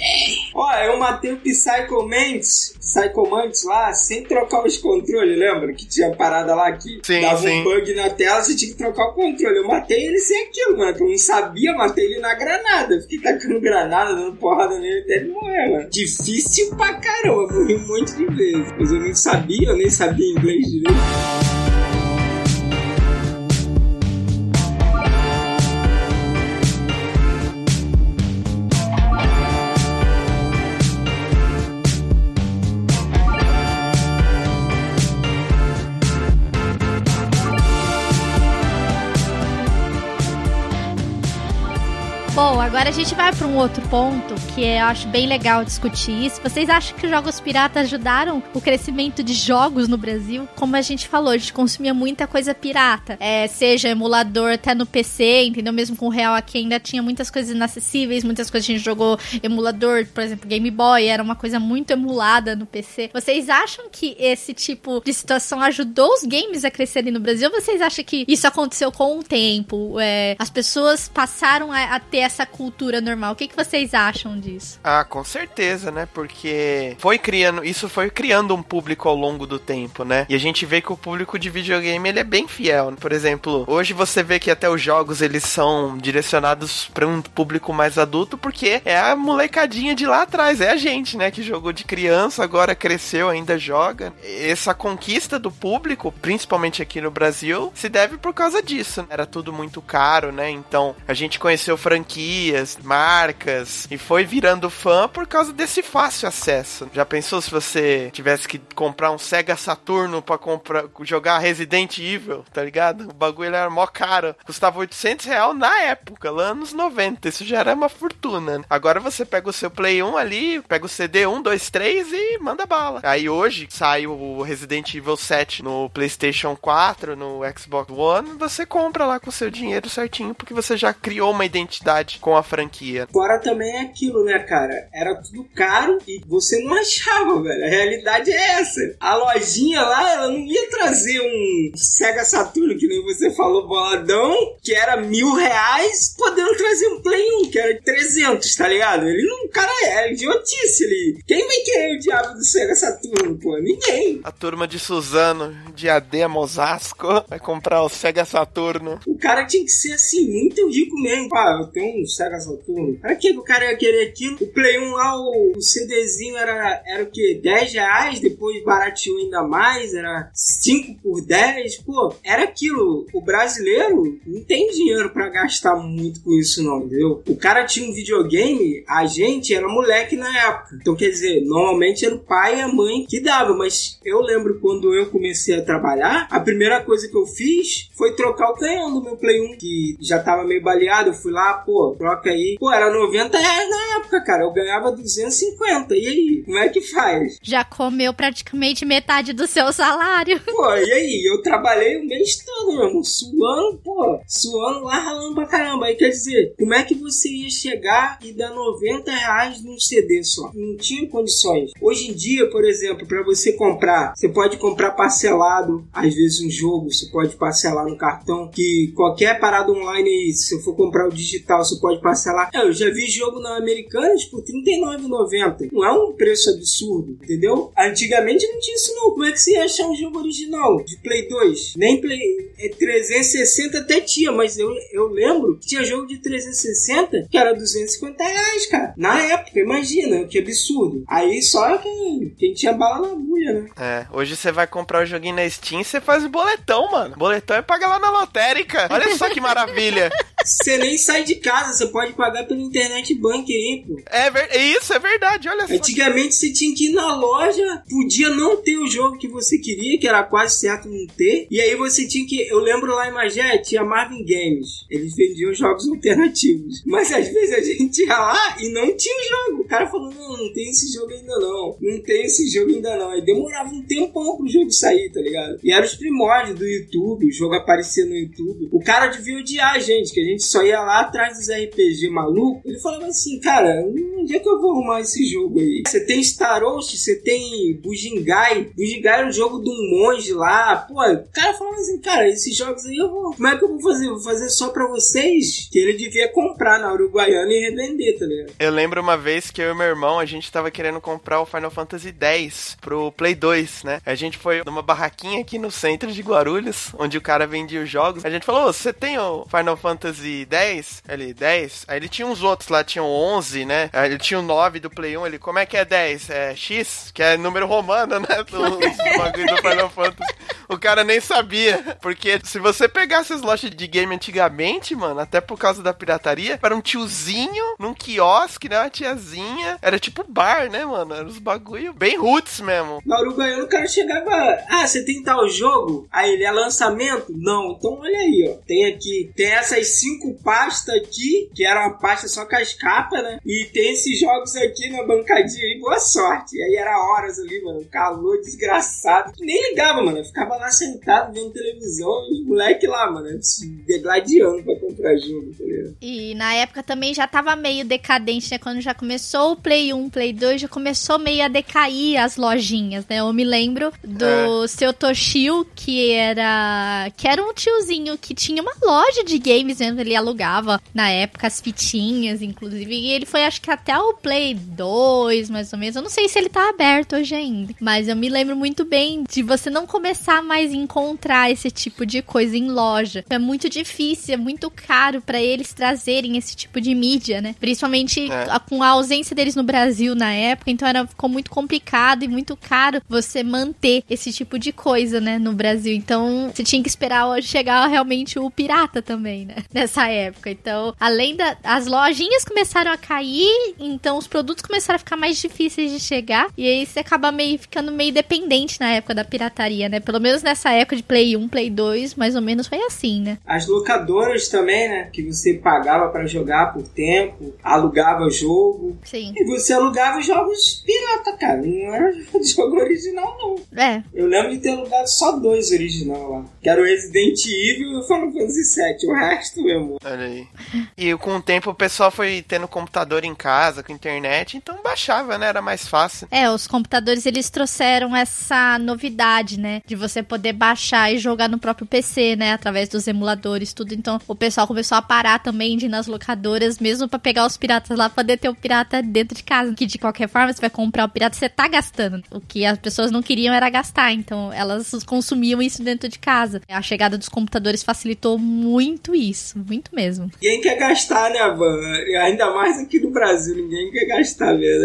Ó, eu matei o Psycho Mantis, Psycho Mantis lá, sem trocar os controles, lembra? Que tinha parada lá que Sim, dava sim. um bug na tela, você tinha que trocar o controle. Eu matei ele sem aquilo, mano. Eu não sabia, matei ele na granada. Fiquei tacando granada, dando porrada nele até ele morrer, mano. Difícil pra caramba, morri um monte de vezes. Mas eu não sabia, eu nem sabia inglês direito. Agora a gente vai para um outro ponto que eu acho bem legal discutir isso. Vocês acham que os jogos piratas ajudaram o crescimento de jogos no Brasil? Como a gente falou, a gente consumia muita coisa pirata, é, seja emulador até no PC, entendeu? Mesmo com o Real aqui ainda tinha muitas coisas inacessíveis, muitas coisas a gente jogou emulador, por exemplo, Game Boy, era uma coisa muito emulada no PC. Vocês acham que esse tipo de situação ajudou os games a crescerem no Brasil? Ou vocês acham que isso aconteceu com o tempo? É, as pessoas passaram a, a ter essa cultura normal. O que, que vocês acham disso? Ah, com certeza, né? Porque foi criando, isso foi criando um público ao longo do tempo, né? E a gente vê que o público de videogame ele é bem fiel. Por exemplo, hoje você vê que até os jogos eles são direcionados para um público mais adulto porque é a molecadinha de lá atrás, é a gente, né, que jogou de criança, agora cresceu, ainda joga. Essa conquista do público, principalmente aqui no Brasil, se deve por causa disso. Era tudo muito caro, né? Então, a gente conheceu franquia franquias, marcas, e foi virando fã por causa desse fácil acesso. Já pensou se você tivesse que comprar um Sega Saturno para comprar, jogar Resident Evil, tá ligado? O bagulho era mó caro, custava 800 reais na época, lá anos 90, isso já era uma fortuna. Agora você pega o seu Play 1 ali, pega o CD 1, 2, 3 e manda bala. Aí hoje sai o Resident Evil 7 no PlayStation 4, no Xbox One, você compra lá com o seu dinheiro certinho, porque você já criou uma identidade com a franquia. Fora também é aquilo, né, cara? Era tudo caro e você não achava, velho. A realidade é essa. A lojinha lá, ela não ia trazer um Sega Saturno, que nem você falou, boladão, que era mil reais, podendo trazer um Play 1, que era 300, tá ligado? Ele não, cara, é idiotice ali. Quem vai querer o diabo do Sega Saturno, pô? Ninguém. A turma de Suzano, Diadema, Osasco, vai comprar o Sega Saturno. O cara tinha que ser assim, muito rico mesmo. Pá, eu tenho um Sega Saturno. Pra que o cara ia querer aquilo? O Play 1 lá, o, CDzinho era, era o que? 10 reais, depois barateou ainda mais, era 5 por 10. Pô, era aquilo. O brasileiro não tem dinheiro para gastar muito com isso, não, entendeu? O cara tinha um videogame, a gente era moleque na época. Então, quer dizer, normalmente era o pai e a mãe que dava, mas eu lembro quando eu comecei a trabalhar, a primeira coisa que eu fiz foi trocar o canhão do meu Play 1, que já tava meio baleado. Eu fui lá, pô, troca aí. Pô, era 90 reais na época, cara. Eu ganhava 250. E aí? Como é que faz? Já comeu praticamente metade do seu salário. Pô, e aí? Eu trabalhei o mês todo, meu irmão. Suando, pô. Suando lá, ralando pra caramba. Aí quer dizer, como é que você ia chegar e dar 90 reais num CD só? Não tinha condições. Hoje em dia, por exemplo, para você comprar, você pode comprar parcelado, às vezes um jogo, você pode parcelar no cartão, que qualquer parada online aí, se você for comprar o digital, você pode parcelar. É, eu já vi jogo na Americanas por R$39,90. Não é um preço absurdo, entendeu? Antigamente não tinha isso não. Como é que você ia achar um jogo original de Play 2? Nem Play... É 360 até tinha, mas eu, eu lembro que tinha jogo de 360 que era 250 reais, cara. Na época, imagina, que absurdo. Aí só quem, quem tinha bala na agulha, né? É, hoje você vai comprar o um joguinho na Steam, você faz o boletão, mano. Boletão é pagar lá na lotérica. Olha só que maravilha. Você nem sai de casa, você pode pagar pelo internet bank aí, pô. É, ver... isso, é verdade, olha só. Antigamente você tinha que ir na loja, podia não ter o jogo que você queria, que era quase certo não ter. E aí você tinha que. Eu lembro lá em Magé, tinha Marvin Games. Eles vendiam jogos alternativos. Mas às vezes a gente ia lá e não tinha o jogo. O cara falou: não, não tem esse jogo ainda não. Não tem esse jogo ainda não. Aí demorava um tempão pro jogo sair, tá ligado? E era os primórdios do YouTube, o jogo aparecia no YouTube. O cara devia odiar a gente, que a gente só ia lá atrás dos RPG maluco. Ele falava assim, cara, onde é que eu vou arrumar esse jogo aí? Você tem Star Ocean, você tem Bujingai. Bujingai era um jogo de um monge lá. Pô, o cara falava assim, cara, esses jogos aí eu vou. Como é que eu vou fazer? Vou fazer só pra vocês? Que ele devia comprar na Uruguaiana e revender, tá ligado? Eu lembro uma vez que eu e meu irmão, a gente tava querendo comprar o Final Fantasy X pro Play 2, né? A gente foi numa barraquinha aqui no centro de Guarulhos, onde o cara vendia os jogos. A gente falou, você tem o Final Fantasy L10, L10, aí ele tinha uns outros lá, tinham 11, né? Aí ele tinha o 9 do Play 1, ele, como é que é 10? É X? Que é número romano, né? Os bagulho do Final Fantasy. O cara nem sabia, porque se você pegasse as lojas de game antigamente, mano, até por causa da pirataria, era um tiozinho num quiosque, né? Uma tiazinha, era tipo bar, né, mano? Era os bagulho bem roots mesmo. Na Uruguaiana o cara chegava, ah, você tem tal jogo? Aí ele é lançamento? Não, então olha aí, ó. Tem aqui, tem essas cinco pastas aqui, que era uma pasta só com as capas, né? E tem esses jogos aqui na bancadinha aí, boa sorte. E aí era horas ali, mano, calor desgraçado. Nem ligava, mano. Eu ficava lá sentado vendo televisão e os moleques lá, mano, se degladiando pra comprar jogo, tá ligado? E na época também já tava meio decadente, né? Quando já começou o Play 1, Play 2, já começou meio a decair as lojinhas, né? Eu me lembro do é. seu Toshio, que era. que era um tiozinho que tinha uma loja de games mesmo, ele alugava na época as fitinhas, inclusive. E ele foi, acho que até o Play 2, mais ou menos. Eu não sei se ele tá aberto hoje ainda. Mas eu me lembro muito bem de você não começar mais encontrar esse tipo de coisa em loja. É muito difícil, é muito caro para eles trazerem esse tipo de mídia, né? Principalmente é. com a ausência deles no Brasil na época, então era, ficou muito complicado e muito caro você manter esse tipo de coisa, né, no Brasil. Então, você tinha que esperar chegar realmente o pirata também, né, nessa época. Então, além da as lojinhas começaram a cair, então os produtos começaram a ficar mais difíceis de chegar, e aí você acaba meio ficando meio dependente na época da pirataria, né? Pelo menos nessa época de Play 1, Play 2, mais ou menos foi assim, né? As locadoras também, né? Que você pagava para jogar por tempo, alugava jogo. Sim. E você alugava jogos pirata, cara. Não era jogo original, não. É. Eu lembro de ter alugado só dois original lá. Que era o Resident Evil e o Final Fantasy VII. O resto, meu amor. Olha aí. E com o tempo o pessoal foi tendo computador em casa, com internet, então baixava, né? Era mais fácil. É, os computadores eles trouxeram essa novidade, né? De você poder baixar e jogar no próprio PC, né? Através dos emuladores, tudo. Então o pessoal começou a parar também de ir nas locadoras, mesmo para pegar os piratas lá, poder ter o pirata dentro de casa. Que de qualquer forma, você vai comprar o pirata, você tá gastando. O que as pessoas não queriam era gastar, então elas consumiam isso dentro de casa. A chegada dos computadores facilitou muito isso, muito mesmo. Ninguém quer gastar, né, Van? Ainda mais aqui no Brasil, ninguém quer gastar mesmo.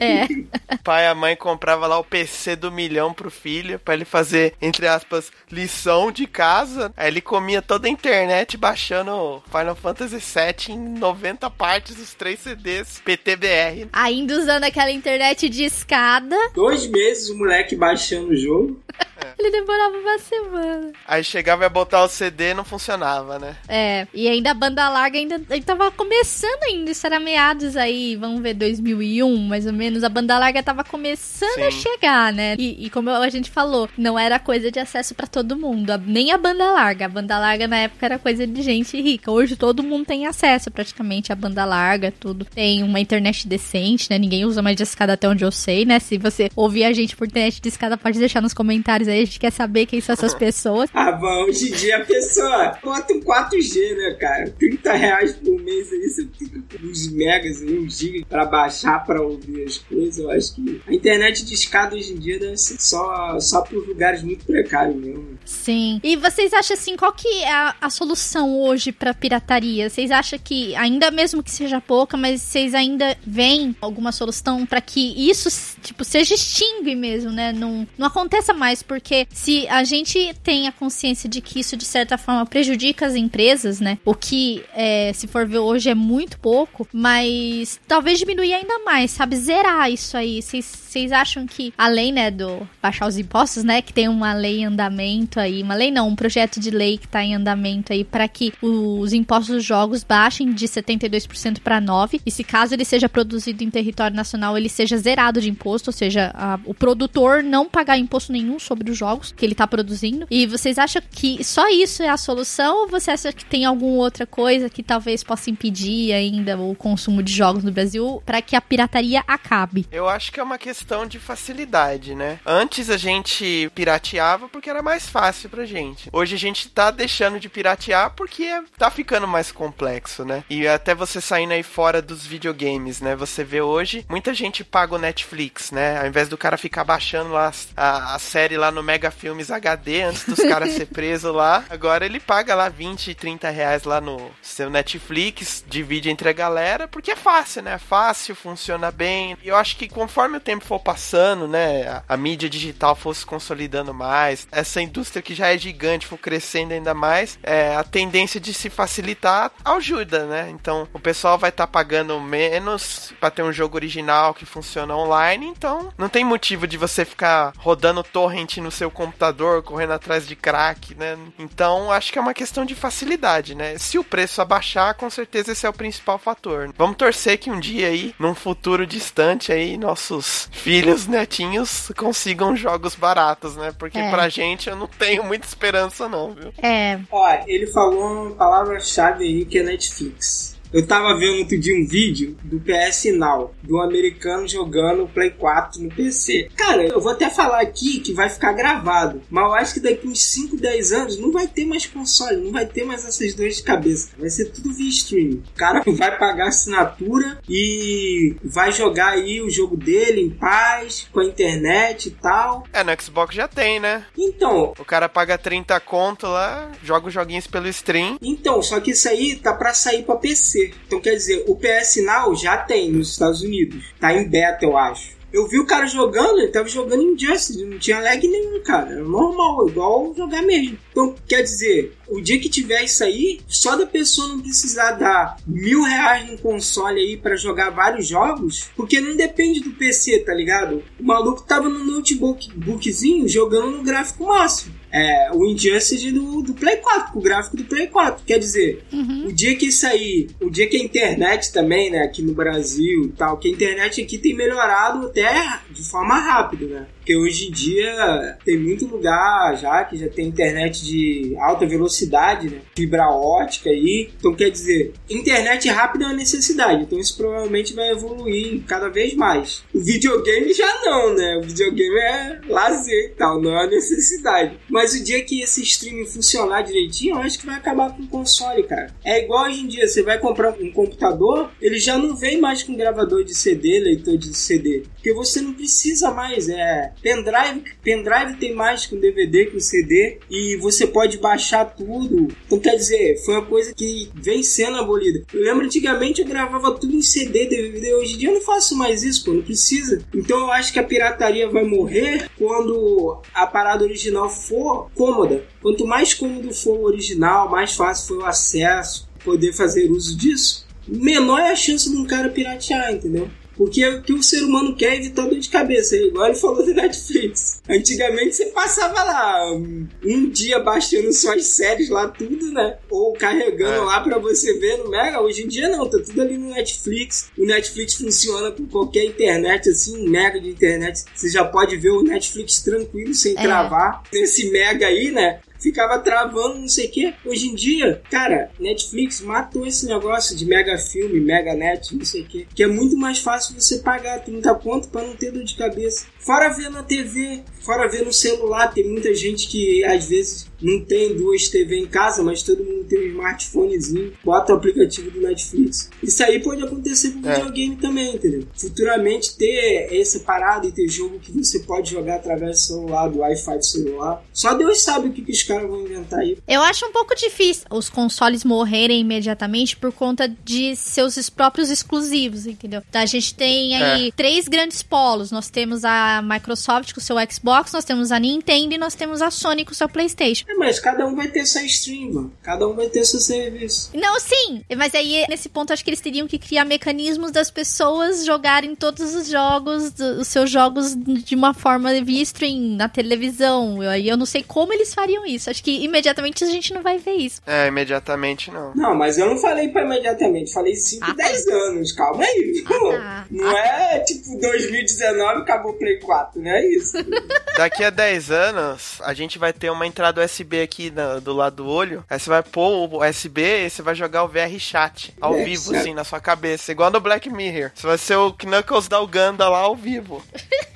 É. Pai e a mãe comprava lá o PC do milhão pro filho, para ele fazer, entre aspas, lição de casa. Aí ele comia toda a internet baixando Final Fantasy VII em 90 partes, os três CDs, PTBR. Ainda usando aquela internet de escada. Dois meses o moleque baixando o jogo. É. Ele demorava uma semana. Aí chegava a botar o CD e não funcionava, né? É, e ainda a banda larga ainda, ainda tava começando ainda, isso era meados aí, vamos ver, 2001, mais ou menos. A banda larga tava começando Sim. a chegar, né? E, e, como a gente falou, não era coisa de acesso para todo mundo, nem a banda larga. A banda larga na época era coisa de gente rica. Hoje todo mundo tem acesso praticamente à banda larga, tudo. Tem uma internet decente, né? Ninguém usa mais de escada até onde eu sei, né? Se você ouvir a gente por internet de escada, pode deixar nos comentários aí, a gente quer saber quem são essas pessoas. ah, bom, hoje em dia a pessoa bota um 4G, né, cara? 30 reais por mês aí, você fica com uns megas aí, uns gigas pra baixar, pra ouvir as coisas. Eu acho que a internet de escada hoje em dia deve ser só, só por lugares muito precários mesmo. Sim. E vocês acham assim, qual que é a, a solução hoje pra pirataria? Vocês acham que, ainda mesmo que seja pouca, mas vocês ainda veem alguma solução para que isso, tipo, seja extingue mesmo, né? Não, não aconteça mais, porque porque se a gente tem a consciência de que isso, de certa forma, prejudica as empresas, né? O que, é, se for ver hoje, é muito pouco, mas talvez diminuir ainda mais, sabe? Zerar isso aí. Vocês acham que, além, né, do baixar os impostos, né, que tem uma lei em andamento aí, uma lei não, um projeto de lei que tá em andamento aí para que os impostos dos jogos baixem de 72% para 9%, e se caso ele seja produzido em território nacional, ele seja zerado de imposto, ou seja, a, o produtor não pagar imposto nenhum sobre os jogos que ele tá produzindo. E vocês acham que só isso é a solução ou você acha que tem alguma outra coisa que talvez possa impedir ainda o consumo de jogos no Brasil para que a pirataria acabe? Eu acho que é uma questão de facilidade, né? Antes a gente pirateava porque era mais fácil fácil pra gente. Hoje a gente tá deixando de piratear porque tá ficando mais complexo, né? E até você saindo aí fora dos videogames, né? Você vê hoje, muita gente paga o Netflix, né? Ao invés do cara ficar baixando lá a, a série lá no Mega Filmes HD antes dos caras ser presos lá, agora ele paga lá 20, 30 reais lá no seu Netflix, divide entre a galera, porque é fácil, né? É fácil, funciona bem. E eu acho que conforme o tempo for passando, né? A, a mídia digital for se consolidando mais, essa indústria que já é gigante for crescendo ainda mais, é, a tendência de se facilitar ajuda, né? Então o pessoal vai estar tá pagando menos para ter um jogo original que funciona online, então não tem motivo de você ficar rodando torrent no seu computador, correndo atrás de crack, né? Então acho que é uma questão de facilidade, né? Se o preço abaixar, com certeza esse é o principal fator. Vamos torcer que um dia aí, num futuro distante aí, nossos filhos, netinhos consigam jogos baratos, né? Porque é. pra gente eu não tenho muita esperança não, viu? É. Ó, ele falou uma palavra-chave aí que é Netflix. Eu tava vendo outro dia um vídeo do PS Now, de um americano jogando Play 4 no PC. Cara, eu vou até falar aqui que vai ficar gravado, mas eu acho que daqui uns 5, 10 anos não vai ter mais console, não vai ter mais essas dores de cabeça. Vai ser tudo via streaming. O cara vai pagar assinatura e vai jogar aí o jogo dele em paz, com a internet e tal. É, no Xbox já tem, né? Então. O cara paga 30 conto lá, joga os joguinhos pelo stream. Então, só que isso aí tá pra sair pra PC. Então quer dizer, o PS Now já tem nos Estados Unidos. Tá em beta, eu acho. Eu vi o cara jogando, ele tava jogando Injustice, não tinha lag nenhum, cara. Era normal, igual jogar mesmo. Então, quer dizer, o dia que tiver isso aí, só da pessoa não precisar dar mil reais no console aí para jogar vários jogos, porque não depende do PC, tá ligado? O maluco tava no notebookzinho jogando no gráfico máximo é, o Injustice do, do Play 4, com o gráfico do Play 4. Quer dizer, uhum. o dia que isso aí, o dia que a internet também, né, aqui no Brasil e tal, que a internet aqui tem melhorado até de forma rápida, né? Porque hoje em dia tem muito lugar já que já tem internet de alta velocidade, né? Fibra ótica aí. Então quer dizer, internet rápida é uma necessidade. Então isso provavelmente vai evoluir cada vez mais. O videogame já não, né? O videogame é lazer e tal, não é uma necessidade. Mas o dia que esse streaming funcionar direitinho, eu acho que vai acabar com o console, cara. É igual hoje em dia, você vai comprar um computador, ele já não vem mais com gravador de CD, leitor de CD. Porque você não precisa mais, é Pendrive, pendrive tem mais que um DVD, que um CD, e você pode baixar tudo. Então, quer dizer, foi uma coisa que vem sendo abolida. Eu lembro antigamente eu gravava tudo em CD, DVD. Hoje em dia eu não faço mais isso, pô, não precisa. Então eu acho que a pirataria vai morrer quando a parada original for cômoda. Quanto mais cômodo for o original, mais fácil for o acesso, poder fazer uso disso, menor é a chance de um cara piratear, entendeu? Porque o que o ser humano quer é evitar dor de cabeça. Igual ele falou do Netflix. Antigamente você passava lá um dia baixando suas séries lá, tudo, né? Ou carregando é. lá pra você ver no Mega. Hoje em dia não, tá tudo ali no Netflix. O Netflix funciona com qualquer internet, assim, um mega de internet. Você já pode ver o Netflix tranquilo, sem é. travar. Nesse mega aí, né? Ficava travando, não sei o que. Hoje em dia, cara, Netflix matou esse negócio de mega filme, mega net, não sei o que. Que é muito mais fácil você pagar 30 pontos para não ter dor de cabeça. Fora ver na TV, fora ver no celular, tem muita gente que às vezes não tem duas TV em casa, mas todo mundo tem um smartphonezinho, bota o aplicativo do Netflix. Isso aí pode acontecer com é. videogame também, entendeu? Futuramente ter essa parada e ter jogo que você pode jogar através do celular, do Wi-Fi do celular. Só Deus sabe o que, que os caras vão inventar aí. Eu acho um pouco difícil os consoles morrerem imediatamente por conta de seus próprios exclusivos, entendeu? Então, a gente tem aí é. três grandes polos. Nós temos a Microsoft com o seu Xbox, nós temos a Nintendo e nós temos a Sony com o seu PlayStation. É, mas cada um vai ter sua stream, mano. Cada um vai ter seu serviço. Não, sim. Mas aí, nesse ponto, acho que eles teriam que criar mecanismos das pessoas jogarem todos os jogos, os seus jogos de uma forma via stream, na televisão. Aí eu, eu não sei como eles fariam isso. Acho que imediatamente a gente não vai ver isso. É, imediatamente não. Não, mas eu não falei pra imediatamente. Falei 5, ah, 10 tá. anos. Calma aí. Ah, tá. Não ah, é tipo 2019 acabou o Play 4, não é isso. Daqui a 10 anos, a gente vai ter uma entrada USB USB aqui na, do lado do olho, aí você vai pôr o USB e você vai jogar o VR chat ao é, vivo, certo. assim, na sua cabeça, igual no Black Mirror. Você vai ser o Knuckles da Uganda lá ao vivo.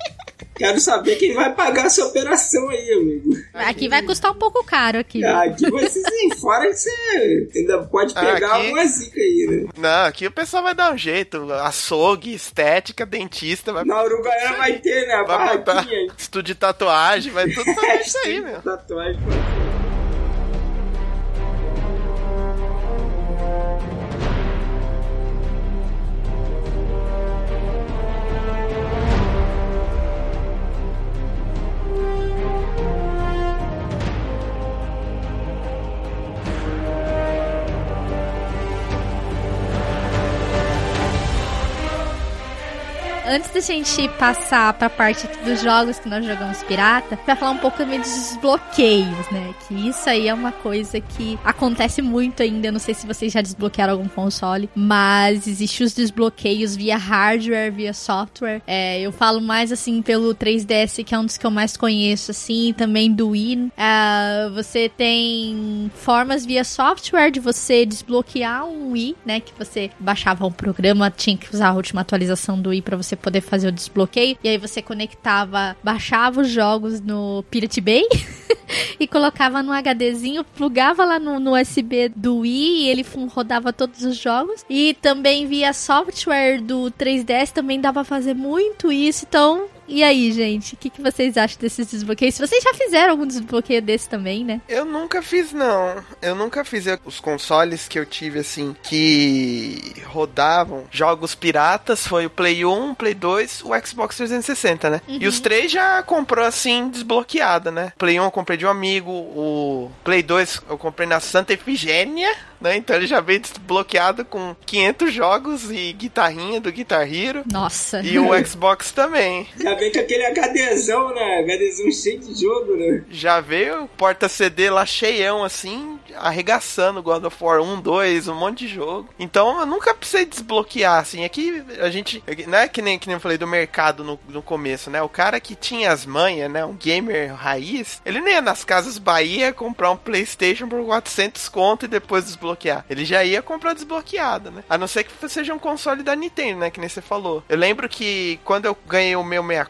Quero saber quem vai pagar essa operação aí, amigo. Aqui vai custar um pouco caro aqui. Ah, aqui você sim, fora que você ainda pode pegar Aqui- alguma zica aí, né? Não, aqui o pessoal vai dar um jeito. Açougue, estética, dentista, vai, Na Uruguaiana vai ter, né? A vai botar barraquinha. estúdio de tatuagem, vai tudo fazer isso aí, meu. Tatuagem. Antes da gente passar pra parte dos jogos que nós jogamos pirata, vai falar um pouco também dos desbloqueios, né? Que isso aí é uma coisa que acontece muito ainda. Eu não sei se vocês já desbloquearam algum console, mas existe os desbloqueios via hardware, via software. É, eu falo mais assim pelo 3DS, que é um dos que eu mais conheço, assim, também do Wii. É, você tem formas via software de você desbloquear um Wii, né? Que você baixava um programa, tinha que usar a última atualização do Wii pra você poder fazer o desbloqueio. E aí você conectava, baixava os jogos no Pirate Bay e colocava no HDzinho, plugava lá no, no USB do Wii e ele rodava todos os jogos. E também via software do 3DS também dava pra fazer muito isso. Então, e aí, gente? O que, que vocês acham desses desbloqueios? Vocês já fizeram algum desbloqueio desse também, né? Eu nunca fiz, não. Eu nunca fiz Eu- os consoles que eu tive, assim, que rodavam jogos piratas. Foi o Play 1, o Play 2, o Xbox 360, né? E os três já comprou, assim, desbloqueada, né? Play 1 eu comprei de um amigo. O Play 2 eu comprei na Santa Efigênia, né? Então ele já veio desbloqueado com 500 jogos e guitarrinha do Guitar Hero. Nossa. E o Xbox também. Já vem com aquele HDzão, né? HDzão cheio de jogo, né? Já veio porta CD lá cheião, assim, arregaçando God of War 1, 2, um monte de jogo. Então eu nunca precisei desbloquear, assim. Aqui a gente. Não é que nem, que nem eu falei do mercado no, no começo, né? O cara que tinha as manhas, né? Um gamer raiz, ele nem ia nas casas Bahia comprar um PlayStation por 400 conto e depois desbloquear. Ele já ia comprar desbloqueado, né? A não ser que seja um console da Nintendo, né? Que nem você falou. Eu lembro que quando eu ganhei o meu 64,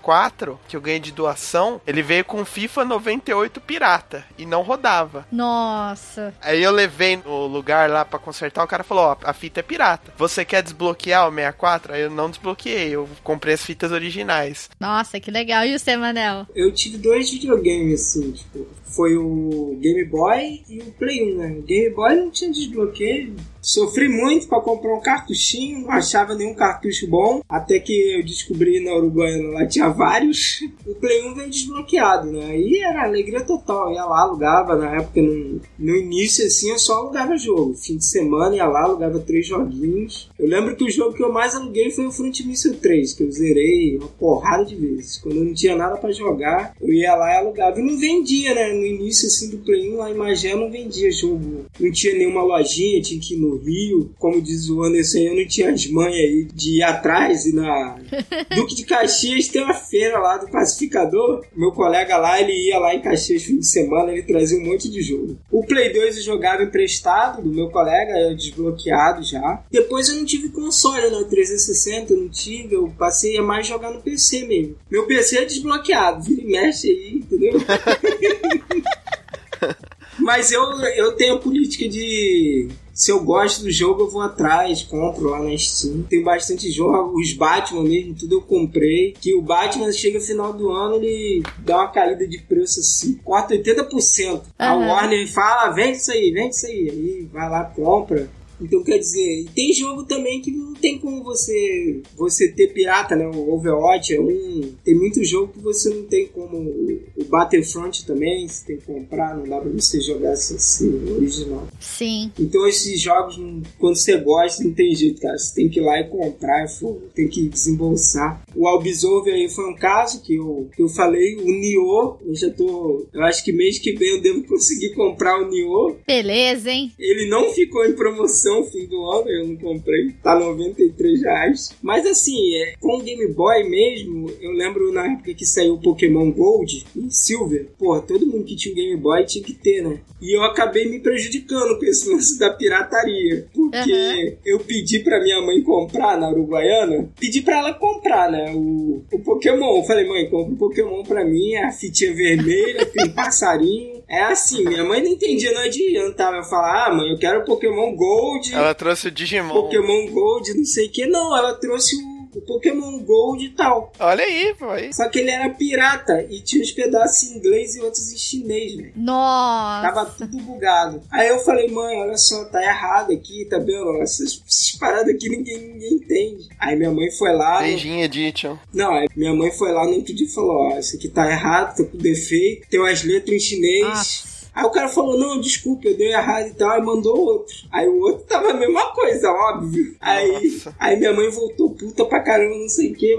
que eu ganhei de doação, ele veio com FIFA 98 pirata e não rodava. Nossa. Aí eu levei no lugar lá pra consertar, o cara falou, ó, a fita é pirata. Você quer desbloquear o 64? Aí eu não desbloqueei, eu comprei as fitas originais. Nossa, que legal. E você, Manel? Eu tive dois videogames, assim, tipo, foi o Game Boy e o Play 1, né? O Game Boy não tinha desbloqueio. Sofri muito pra comprar um cartuchinho, não achava nenhum cartucho bom, até que eu descobri na Uruguaiana lá tinha vários. O Play 1 veio desbloqueado, né? Aí era alegria total, ia lá, alugava, na época no, no início assim eu só alugava jogo. Fim de semana ia lá, alugava três joguinhos. Eu lembro que o jogo que eu mais aluguei foi o Front Missile 3, que eu zerei uma porrada de vezes. Quando eu não tinha nada pra jogar, eu ia lá e alugava. E não vendia, né? No início assim do Play 1, lá em Magé não vendia jogo. Não tinha nenhuma lojinha, tinha que ir no Rio. Como diz o Anderson, eu não tinha as manhas aí de ir atrás e na Duque de Caxias tem uma feira lá do Pacificador. Meu colega lá, ele ia lá em Caxias fim de semana, ele trazia um monte de jogo. O Play 2 eu jogava emprestado do meu colega, eu desbloqueado já. Depois eu não tive console, né? 360 eu não tive, eu passei a mais jogar no PC mesmo. Meu PC é desbloqueado, vira e mexe aí, entendeu? Mas eu, eu tenho a política de. Se eu gosto do jogo, eu vou atrás, compro lá na Steam. Tem bastante jogo, os Batman mesmo, tudo eu comprei. Que o Batman chega no final do ano, ele dá uma caída de preço assim, corta 80%. A Aham. Warner fala, "Ah, vende isso aí, vende isso aí. Aí vai lá, compra. Então quer dizer, tem jogo também que não tem como você você ter pirata, né? O Overwatch é um. Tem muito jogo que você não tem como. O Battlefront também, você tem que comprar, não dá pra você jogar assim, assim original. Sim. Então esses jogos, quando você gosta, não tem jeito, cara. Você tem que ir lá e comprar, pô, tem que desembolsar. O Absolver aí foi um caso que eu, que eu falei, o Nioh, eu já tô. Eu acho que mês que vem eu devo conseguir comprar o Nioh. Beleza, hein? Ele não ficou em promoção promoção fim do ano, eu não comprei. Tá 93 reais. Mas assim, é, com o Game Boy mesmo, eu lembro na época que saiu o Pokémon Gold e Silver. Porra, todo mundo que tinha o Game Boy tinha que ter, né? E eu acabei me prejudicando com esse lance da pirataria. Porque uhum. eu pedi pra minha mãe comprar na Uruguaiana. Pedi pra ela comprar, né? O, o Pokémon. Eu falei, mãe, compra o Pokémon pra mim, a fitinha vermelha, tem um passarinho. É assim, minha mãe não entendia, não adiantava eu falar, ah, mãe, eu quero Pokémon Gold. Ela trouxe o Digimon. Pokémon Gold, não sei o que. Não, ela trouxe o o Pokémon Gold e tal. Olha aí, pai. Só que ele era pirata e tinha uns pedaços em inglês e outros em chinês, velho. Nossa. Tava tudo bugado. Aí eu falei, mãe, olha só, tá errado aqui, tá vendo? Essas, essas paradas aqui ninguém, ninguém entende. Aí minha mãe foi lá. Beijinho, Edition. Não, aí minha mãe foi lá no outro dia e falou: ó, isso aqui tá errado, tá com defeito, tem umas letras em chinês. Ah Aí o cara falou, não, desculpa, eu dei errado e tal, aí mandou outro. Aí o outro tava a mesma coisa, óbvio. Aí, aí minha mãe voltou puta pra caramba, não sei o que.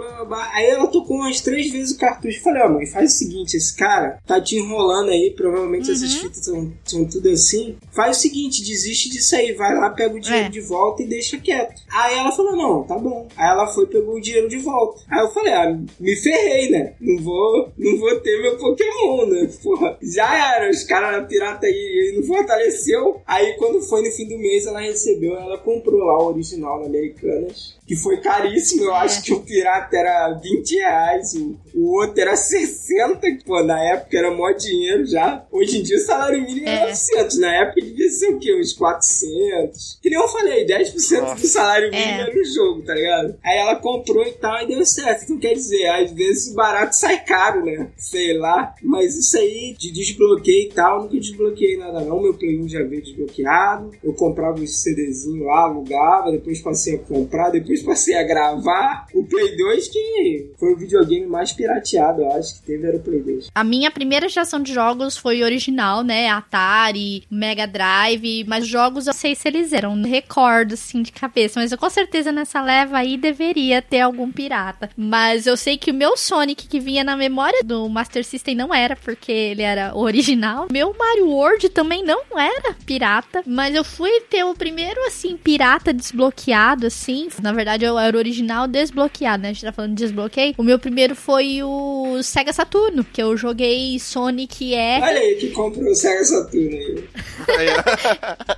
Aí ela tocou umas três vezes o cartucho. Falei, ó, oh, mãe, faz o seguinte, esse cara tá te enrolando aí, provavelmente uhum. essas fitas são, são tudo assim. Faz o seguinte, desiste disso aí, vai lá, pega o dinheiro é. de volta e deixa quieto. Aí ela falou, não, tá bom. Aí ela foi pegou o dinheiro de volta. Aí eu falei, ah, me ferrei, né? Não vou, não vou ter meu Pokémon, né? Porra, já era, os caras pirata aí não fortaleceu. Aí quando foi no fim do mês, ela recebeu, ela comprou lá o original na Americanas que foi caríssimo. Eu é. acho que o pirata era 20 reais, o, o outro era 60, que, pô, na época era mó dinheiro já. Hoje em dia o salário mínimo é, é 900, na época devia ser o quê? Uns 400. Que nem eu falei, 10% Nossa. do salário mínimo é. era no jogo, tá ligado? Aí ela comprou e tal, e deu certo. Então quer dizer, às vezes o barato sai caro, né? Sei lá. Mas isso aí de desbloqueio e tal, nunca desbloqueei nada não. Meu Play 1 já veio desbloqueado. Eu comprava os CDzinho lá, alugava, depois passei a comprar, depois passei a gravar o Play 2, que foi o videogame mais pirateado, eu acho, que teve era o Play 2. A minha primeira geração de jogos foi original, né? Atari, Mega Drive, mas jogos eu sei se eles eram, recordo assim de cabeça, mas eu com certeza nessa leva aí deveria ter algum pirata. Mas eu sei que o meu Sonic que vinha na memória do Master System não era, porque ele era original. Meu Mario World também não era pirata, mas eu fui ter o primeiro assim pirata desbloqueado assim, na verdade verdade, eu era original desbloqueado, né? A gente tá falando de desbloqueio. O meu primeiro foi o Sega Saturno, que eu joguei Sonic R. Olha aí, que comprou o Sega Saturno aí.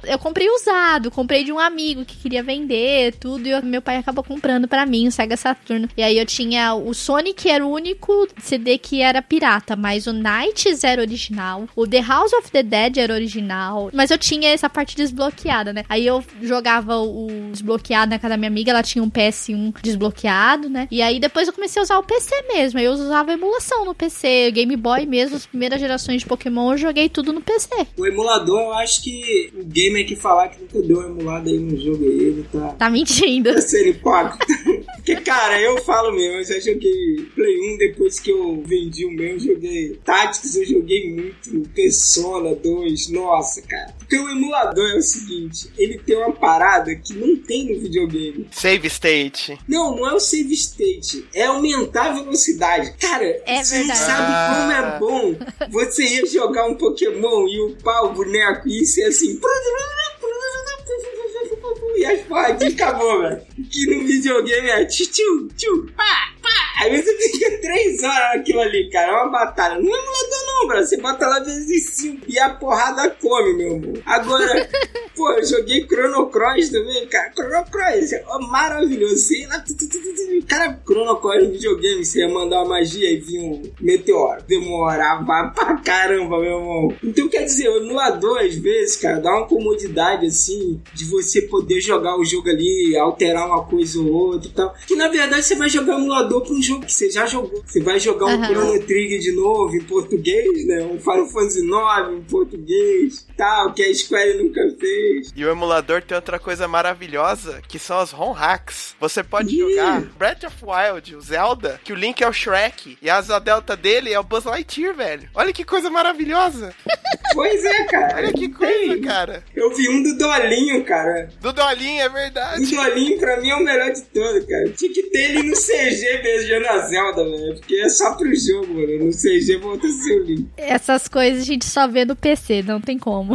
eu comprei usado, comprei de um amigo que queria vender tudo, e meu pai acabou comprando para mim o Sega Saturno. E aí eu tinha o Sonic, era o único CD que era pirata, mas o Knights era original, o The House of the Dead era original, mas eu tinha essa parte desbloqueada, né? Aí eu jogava o desbloqueado na casa da minha amiga, ela tinha tinha um PS1 desbloqueado, né? E aí depois eu comecei a usar o PC mesmo. Aí eu usava emulação no PC, Game Boy mesmo, as primeiras gerações de Pokémon eu joguei tudo no PC. O emulador, eu acho que o gamer que falar que nunca deu uma emulada aí no jogo aí, ele tá. Tá mentindo. Tá sendo hipócrita. Porque, cara, eu falo mesmo, eu já joguei Play 1 depois que eu vendi o meu, eu joguei Tactics, eu joguei muito, Persona 2, nossa, cara. Porque o emulador é o seguinte, ele tem uma parada que não tem no videogame. Save state. Não, não é o save state, é aumentar a velocidade. Cara, é você verdade. sabe ah. como é bom você ia jogar um Pokémon e upar o boneco e ser assim e as porradinhas acabou, velho. Que no videogame é tchu, tchu, tchu, pá, Aí você fica três horas naquilo ali, cara. É uma batalha. Não é emulador não, bro. Você bota lá vezes cinco e a porrada come, meu amor. Agora, pô, eu joguei Chrono Cross também, cara. Chrono Cross, é maravilhoso. Sei lá, cara, Chrono Cross no videogame, você ia mandar uma magia e vinha um meteoro. Demorava pra caramba, meu irmão. Então, quer dizer, o emulador, às vezes, cara, dá uma comodidade, assim, de você poder jogar o jogo ali, alterar uma coisa ou outra e tal. Que na verdade você vai jogar emulador para um jogo que você já jogou. Você vai jogar um Chrono Trigger de novo em português, né? Um Final Fantasy 9 em português, tal, que a Square nunca fez. E o emulador tem outra coisa maravilhosa, que são as ROM hacks. Você pode yeah. jogar Breath of Wild, o Zelda, que o Link é o Shrek e a asa delta dele é o Buzz Lightyear, velho. Olha que coisa maravilhosa. Pois é, cara. Olha que coisa, cara. Eu vi um do Dolinho, cara. Do Dolinho Dolinho, é verdade. O Dolinho, pra mim, é o melhor de todo, cara. Tinha que ter ele no CG beijando a Zelda, velho. Porque é só pro jogo, mano. No CG a ser o Link. Essas coisas a gente só vê no PC, não tem como.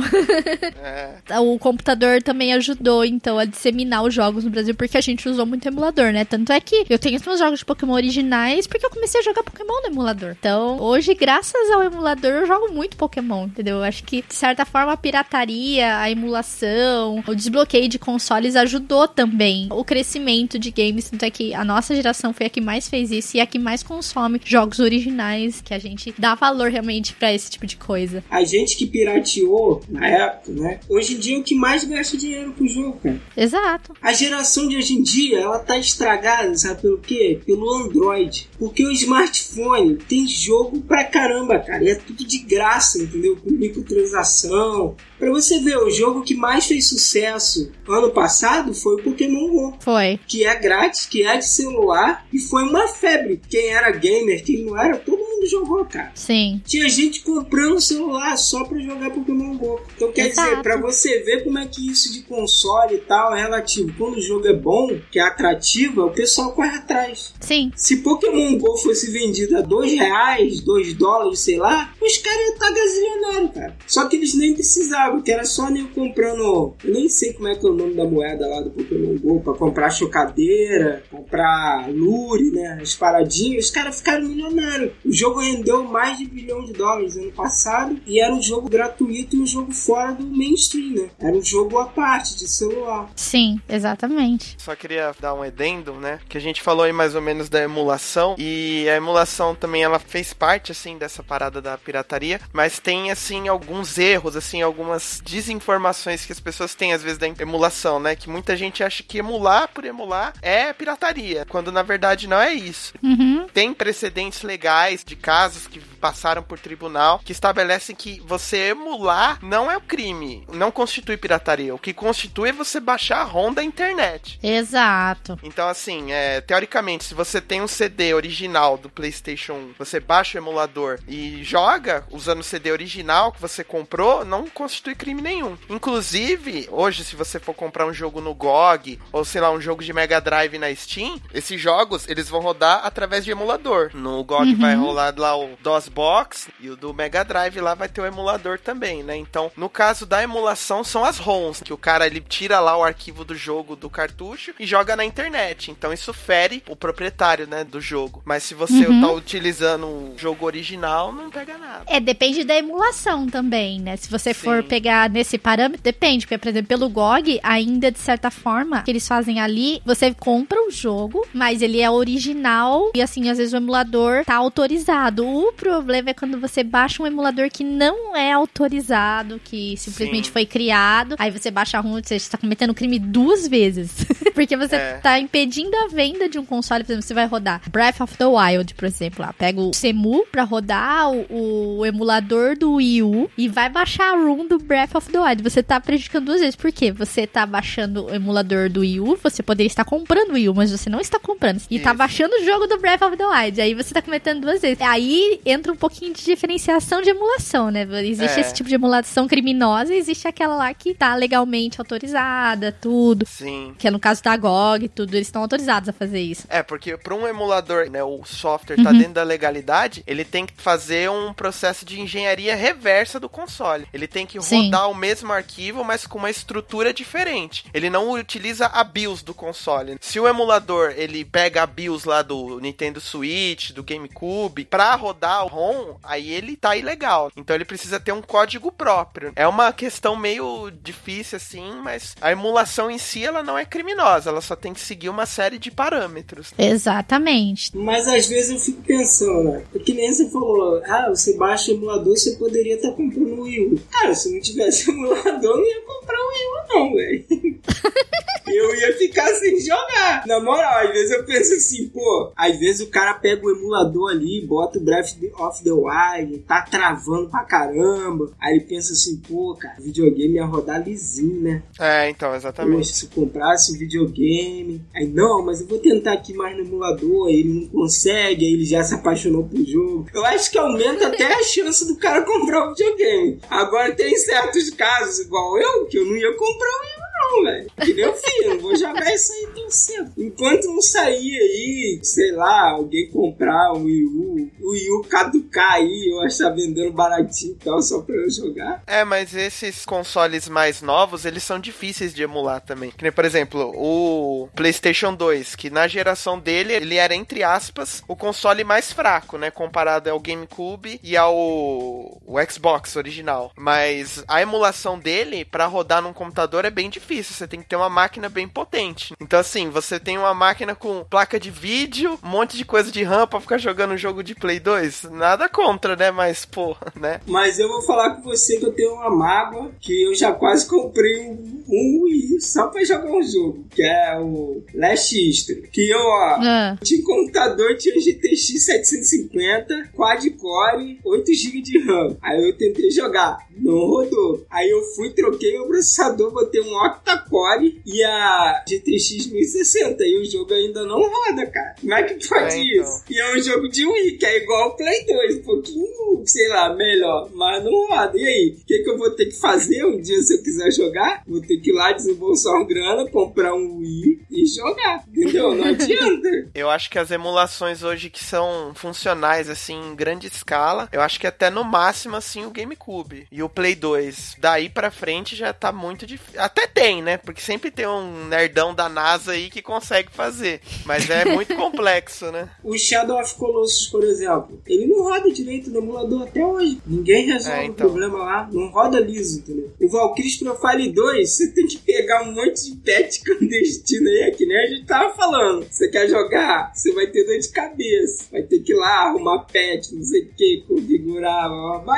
É. O computador também ajudou, então, a disseminar os jogos no Brasil, porque a gente usou muito emulador, né? Tanto é que eu tenho os meus jogos de Pokémon originais porque eu comecei a jogar Pokémon no emulador. Então, hoje, graças ao emulador, eu jogo muito Pokémon, entendeu? Eu acho que, de certa forma, a pirataria, a emulação, o desbloqueio de consoles ajudou também o crescimento de games. Tanto é que a nossa geração foi a que mais fez isso e a que mais consome jogos originais, que a gente dá valor realmente para esse tipo de coisa. A gente que pirateou na época, né? Hoje em dia é o que mais gasta dinheiro com o jogo, cara. Exato. A geração de hoje em dia, ela tá estragada, sabe pelo quê? Pelo Android. Porque o smartphone tem jogo pra caramba, cara. E é tudo de graça, entendeu? Com microtransação. Pra você ver, o jogo que mais fez sucesso ano passado foi o Pokémon GO. Foi. Que é grátis, que é de celular e foi uma febre. Quem era gamer, quem não era, todo mundo jogou, cara. Sim. Tinha gente comprando celular só pra jogar Pokémon GO. Então quer Exato. dizer, pra você ver como é que isso de console e tal é relativo. Quando o jogo é bom, que é atrativo, o pessoal corre atrás. Sim. Se Pokémon GO fosse vendido a dois reais, dois dólares, sei lá, os caras iam estar gazilionários, cara. Só que eles nem precisavam, que era só nem comprando. Eu nem sei como é que é o nome da moeda lá do Pokémon GO, pra comprar chocadeira, comprar lure, né? As paradinhas, os caras ficaram milionários. O jogo rendeu mais de bilhão de dólares ano passado e era um jogo gratuito e um jogo fora do mainstream, né? Era um jogo à parte de celular. Sim, exatamente. Só queria dar um edendo, né? Que a gente falou aí mais ou menos da emulação e a emulação também ela fez parte assim dessa parada da pirataria, mas tem assim alguns erros, assim algumas desinformações que as pessoas têm às vezes da emulação, né? Que muita gente acha que emular por emular é pirataria, quando na verdade não é isso. Uhum. Tem precedentes legais de casos que passaram por tribunal que estabelecem que você emular não é o crime, não constitui pirataria. O que constitui é você baixar a ROM da internet. Exato. Então, assim, é, teoricamente, se você tem um CD original do PlayStation 1, você baixa o emulador e joga usando o CD original que você comprou, não constitui crime nenhum. Inclusive, hoje, se você for comprar um jogo no GOG ou sei lá, um jogo de Mega Drive na Steam, esses jogos eles vão rodar através de emulador. No GOG vai rolar lá o DOSBox e o do Mega Drive lá vai ter o emulador também, né? Então, no caso da emulação, são as ROMs, que o cara ele tira lá o arquivo do jogo do cartucho e joga na internet. Então, isso fere o proprietário, né, do jogo. Mas se você Uhum. tá utilizando o jogo original, não pega nada. É, depende da emulação também, né? Se você for Sim. Pegar nesse parâmetro, depende, porque, por exemplo, pelo GOG, ainda de certa forma, que eles fazem ali, você compra o jogo, mas ele é original e assim, às vezes o emulador tá autorizado. O problema é quando você baixa um emulador que não é autorizado, que simplesmente Sim. foi criado, aí você baixa a ROM, você está cometendo crime duas vezes. porque você É. tá impedindo a venda de um console, por exemplo, você vai rodar Breath of the Wild, por exemplo, lá, pega o CEMU pra rodar o, o emulador do Wii U e vai baixar a ROM do Breath of the Wild. Você tá prejudicando duas vezes. Por quê? Você tá baixando o emulador do Wii U, você poderia estar comprando o Wii U, mas você não está comprando. E tá Isso. baixando o jogo do Breath of the Wild. Aí você tá cometendo duas vezes. Aí entra um pouquinho de diferenciação de emulação, né? Existe É. esse tipo de emulação criminosa e existe aquela lá que tá legalmente autorizada, tudo. Sim. Que é no caso da GOG e tudo, eles estão autorizados a fazer isso. É, porque para um emulador, né, o software Uhum. tá dentro da legalidade, ele tem que fazer um processo de engenharia reversa do console. Ele tem que Sim. rodar o mesmo arquivo, mas com uma estrutura diferente. Ele não utiliza a BIOS do console. Se o emulador, ele pega a BIOS lá do Nintendo Switch, do GameCube, pra rodar o ROM, aí ele tá ilegal. Então ele precisa ter um código próprio. É uma questão meio difícil assim, mas a emulação em si ela não é criminosa, ela só tem que seguir uma série de parâmetros. Exatamente. Mas às vezes eu fico pensando, né? É que nem você falou, ah, você baixa o emulador, você poderia estar comprando o Wii U. Cara, se não tivesse emulador, não ia comprar o Wii U, não, velho. eu ia ficar sem jogar. Na moral, às vezes eu penso assim, pô, às vezes o cara pega o emulador ali, bota o Breath of the Wild, tá travando pra caramba. Aí ele pensa assim, pô, cara, o videogame ia rodar lisinho, né? É, então, exatamente. Poxa, se eu comprasse um videogame. Aí, não, mas eu vou tentar aqui mais no emulador. Aí ele não consegue, aí ele já se apaixonou pro jogo. Eu acho que aumenta até a chance do cara comprar o videogame. Agora tem certos casos, igual eu, que eu não ia comprar o Wii U, não, velho. Que nem eu fiz, não vou jogar isso aí tão cedo. Enquanto não sair aí, sei lá, alguém comprar um Wii U, o Wii U caducar aí, eu que tá vendendo baratinho e tal, só pra eu jogar. É, mas esses consoles mais novos, eles são difíceis de emular também. Que nem, por exemplo, o PlayStation 2, que na geração dele, ele era, entre aspas, o console mais fraco, né? Comparado ao GameCube e ao o Xbox original. Mas a emulação dele, para rodar num computador, é bem difícil. Você tem que ter uma máquina bem potente. Então, assim, você tem uma máquina com placa de vídeo, um monte de coisa de RAM pra ficar jogando um jogo de Play 2. Nada contra, né? Mas, pô, né? Mas eu vou falar com você que eu tenho uma mágoa que eu já quase comprei um, Wii só pra jogar um jogo, que é o Last History. Que eu, ó, Ah. tinha um computador, tinha um GTX 750, quad-core, 8 GB de RAM. Aí eu tentei jogar, não rodou. Aí eu fui, troquei meu processador, botei um octa-core e a GTX 1060. E o jogo ainda não roda, cara. Como é que pode É, então. isso? E é um jogo de Wii, que é igual ao Play 2, um pouquinho, sei lá, melhor, mas não roda. E aí, o que, que eu vou ter que fazer um dia se eu quiser jogar? Vou ter que ir lá desembolsar uma grana, comprar um Wii e jogar, entendeu? Não adianta. Eu acho que as emulações hoje que são funcionais, assim, em grande escala, eu acho que até no máximo, assim, o GameCube e o Play 2. Daí pra frente já tá muito difícil. Até tem, né? Porque sempre tem um nerdão da NASA aí que consegue fazer. Mas é muito complexo, né? O Shadow of Colossus, por exemplo, ele não roda direito no emulador até hoje. Ninguém resolve É, o então. problema lá, não roda liso, entendeu? O Valkyrie Profile 2, você tem que pegar um monte de patch clandestino aí, é que nem a gente tava falando. Você quer jogar, você vai ter dor de cabeça. Vai ter que ir lá arrumar patch, não sei o que, configurar,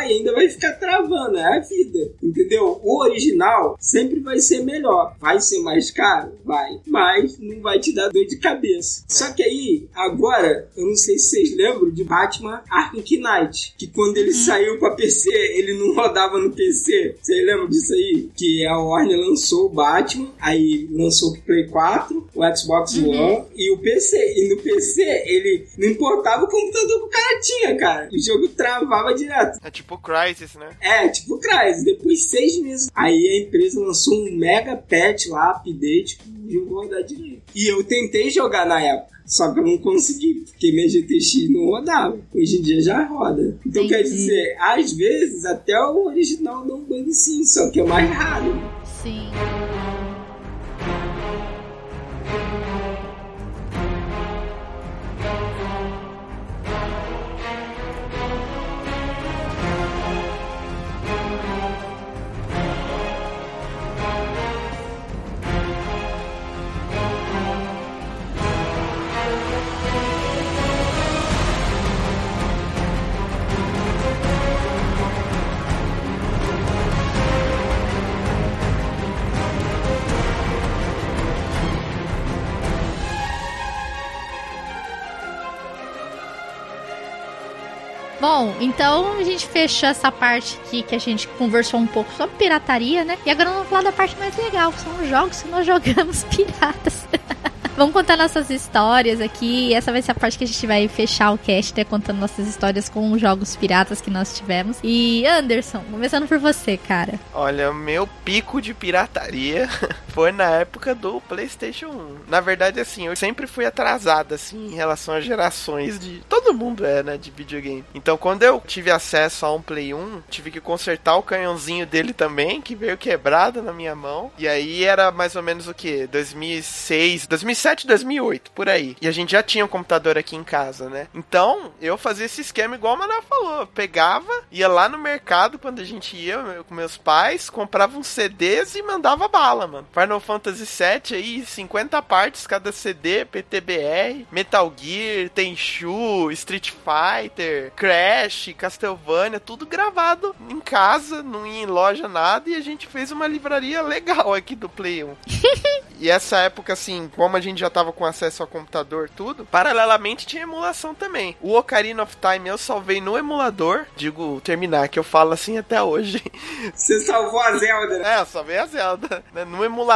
e ainda vai ficar travando, é a vida, entendeu? O original sempre vai ser melhor. Vai ser mais caro? Vai. Mas não vai te dar dor de cabeça. Só que aí, agora, eu não sei se vocês lembram de Batman Arkham Knight, que quando ele saiu pra PC, ele não rodava no PC. Vocês lembram disso aí? Que a Warner lançou o Batman, aí lançou o Play 4, o Xbox One e o PC. E no PC, ele não importava o computador que o cara tinha, cara. O jogo travava direto. É tipo Crysis, né? É, tipo Crysis. Depois de seis meses, aí a empresa lançou um mega patch lá, update, e eu vou rodar direito. E eu tentei jogar na época. Só que eu não consegui, porque minha GTX não rodava. Hoje em dia já roda. Então Entendi. quer dizer, às vezes até o original um bug sim, só que é mais raro. Sim. Bom, então a gente fechou essa parte aqui que a gente conversou um pouco sobre pirataria, né? E agora vamos falar da parte mais legal, que são os jogos que nós jogamos piratas. Vamos contar nossas histórias aqui. Essa vai ser a parte que a gente vai fechar o cast, né? Contando nossas histórias com os jogos piratas que nós tivemos. E Anderson, começando por você, cara. Olha, meu pico de pirataria foi na época do PlayStation 1. Na verdade, assim, eu sempre fui atrasado, assim, em relação às gerações de. Todo mundo é, né, de videogame. Então, quando eu tive acesso a um Play 1, tive que consertar o canhãozinho dele também, que veio quebrado na minha mão. E aí era mais ou menos o que? 2006, 2007, 2008, por aí. E a gente já tinha um computador aqui em casa, né? Então, eu fazia esse esquema igual o Manuel falou. Eu pegava, ia lá no mercado quando a gente ia com meus pais, comprava uns CDs e mandava bala, mano. Final Fantasy VII aí, 50 partes cada CD, PTBR, Metal Gear, Tenchu, Street Fighter, Crash, Castlevania, tudo gravado em casa, não ia em loja nada, e a gente fez uma livraria legal aqui do Play 1. E essa época, assim, como a gente já tava com acesso ao computador, tudo, paralelamente tinha emulação também. O Ocarina of Time eu salvei no emulador, digo terminar, que eu falo assim até hoje. Você salvou a Zelda, né? É, eu salvei a Zelda. né? No emulador,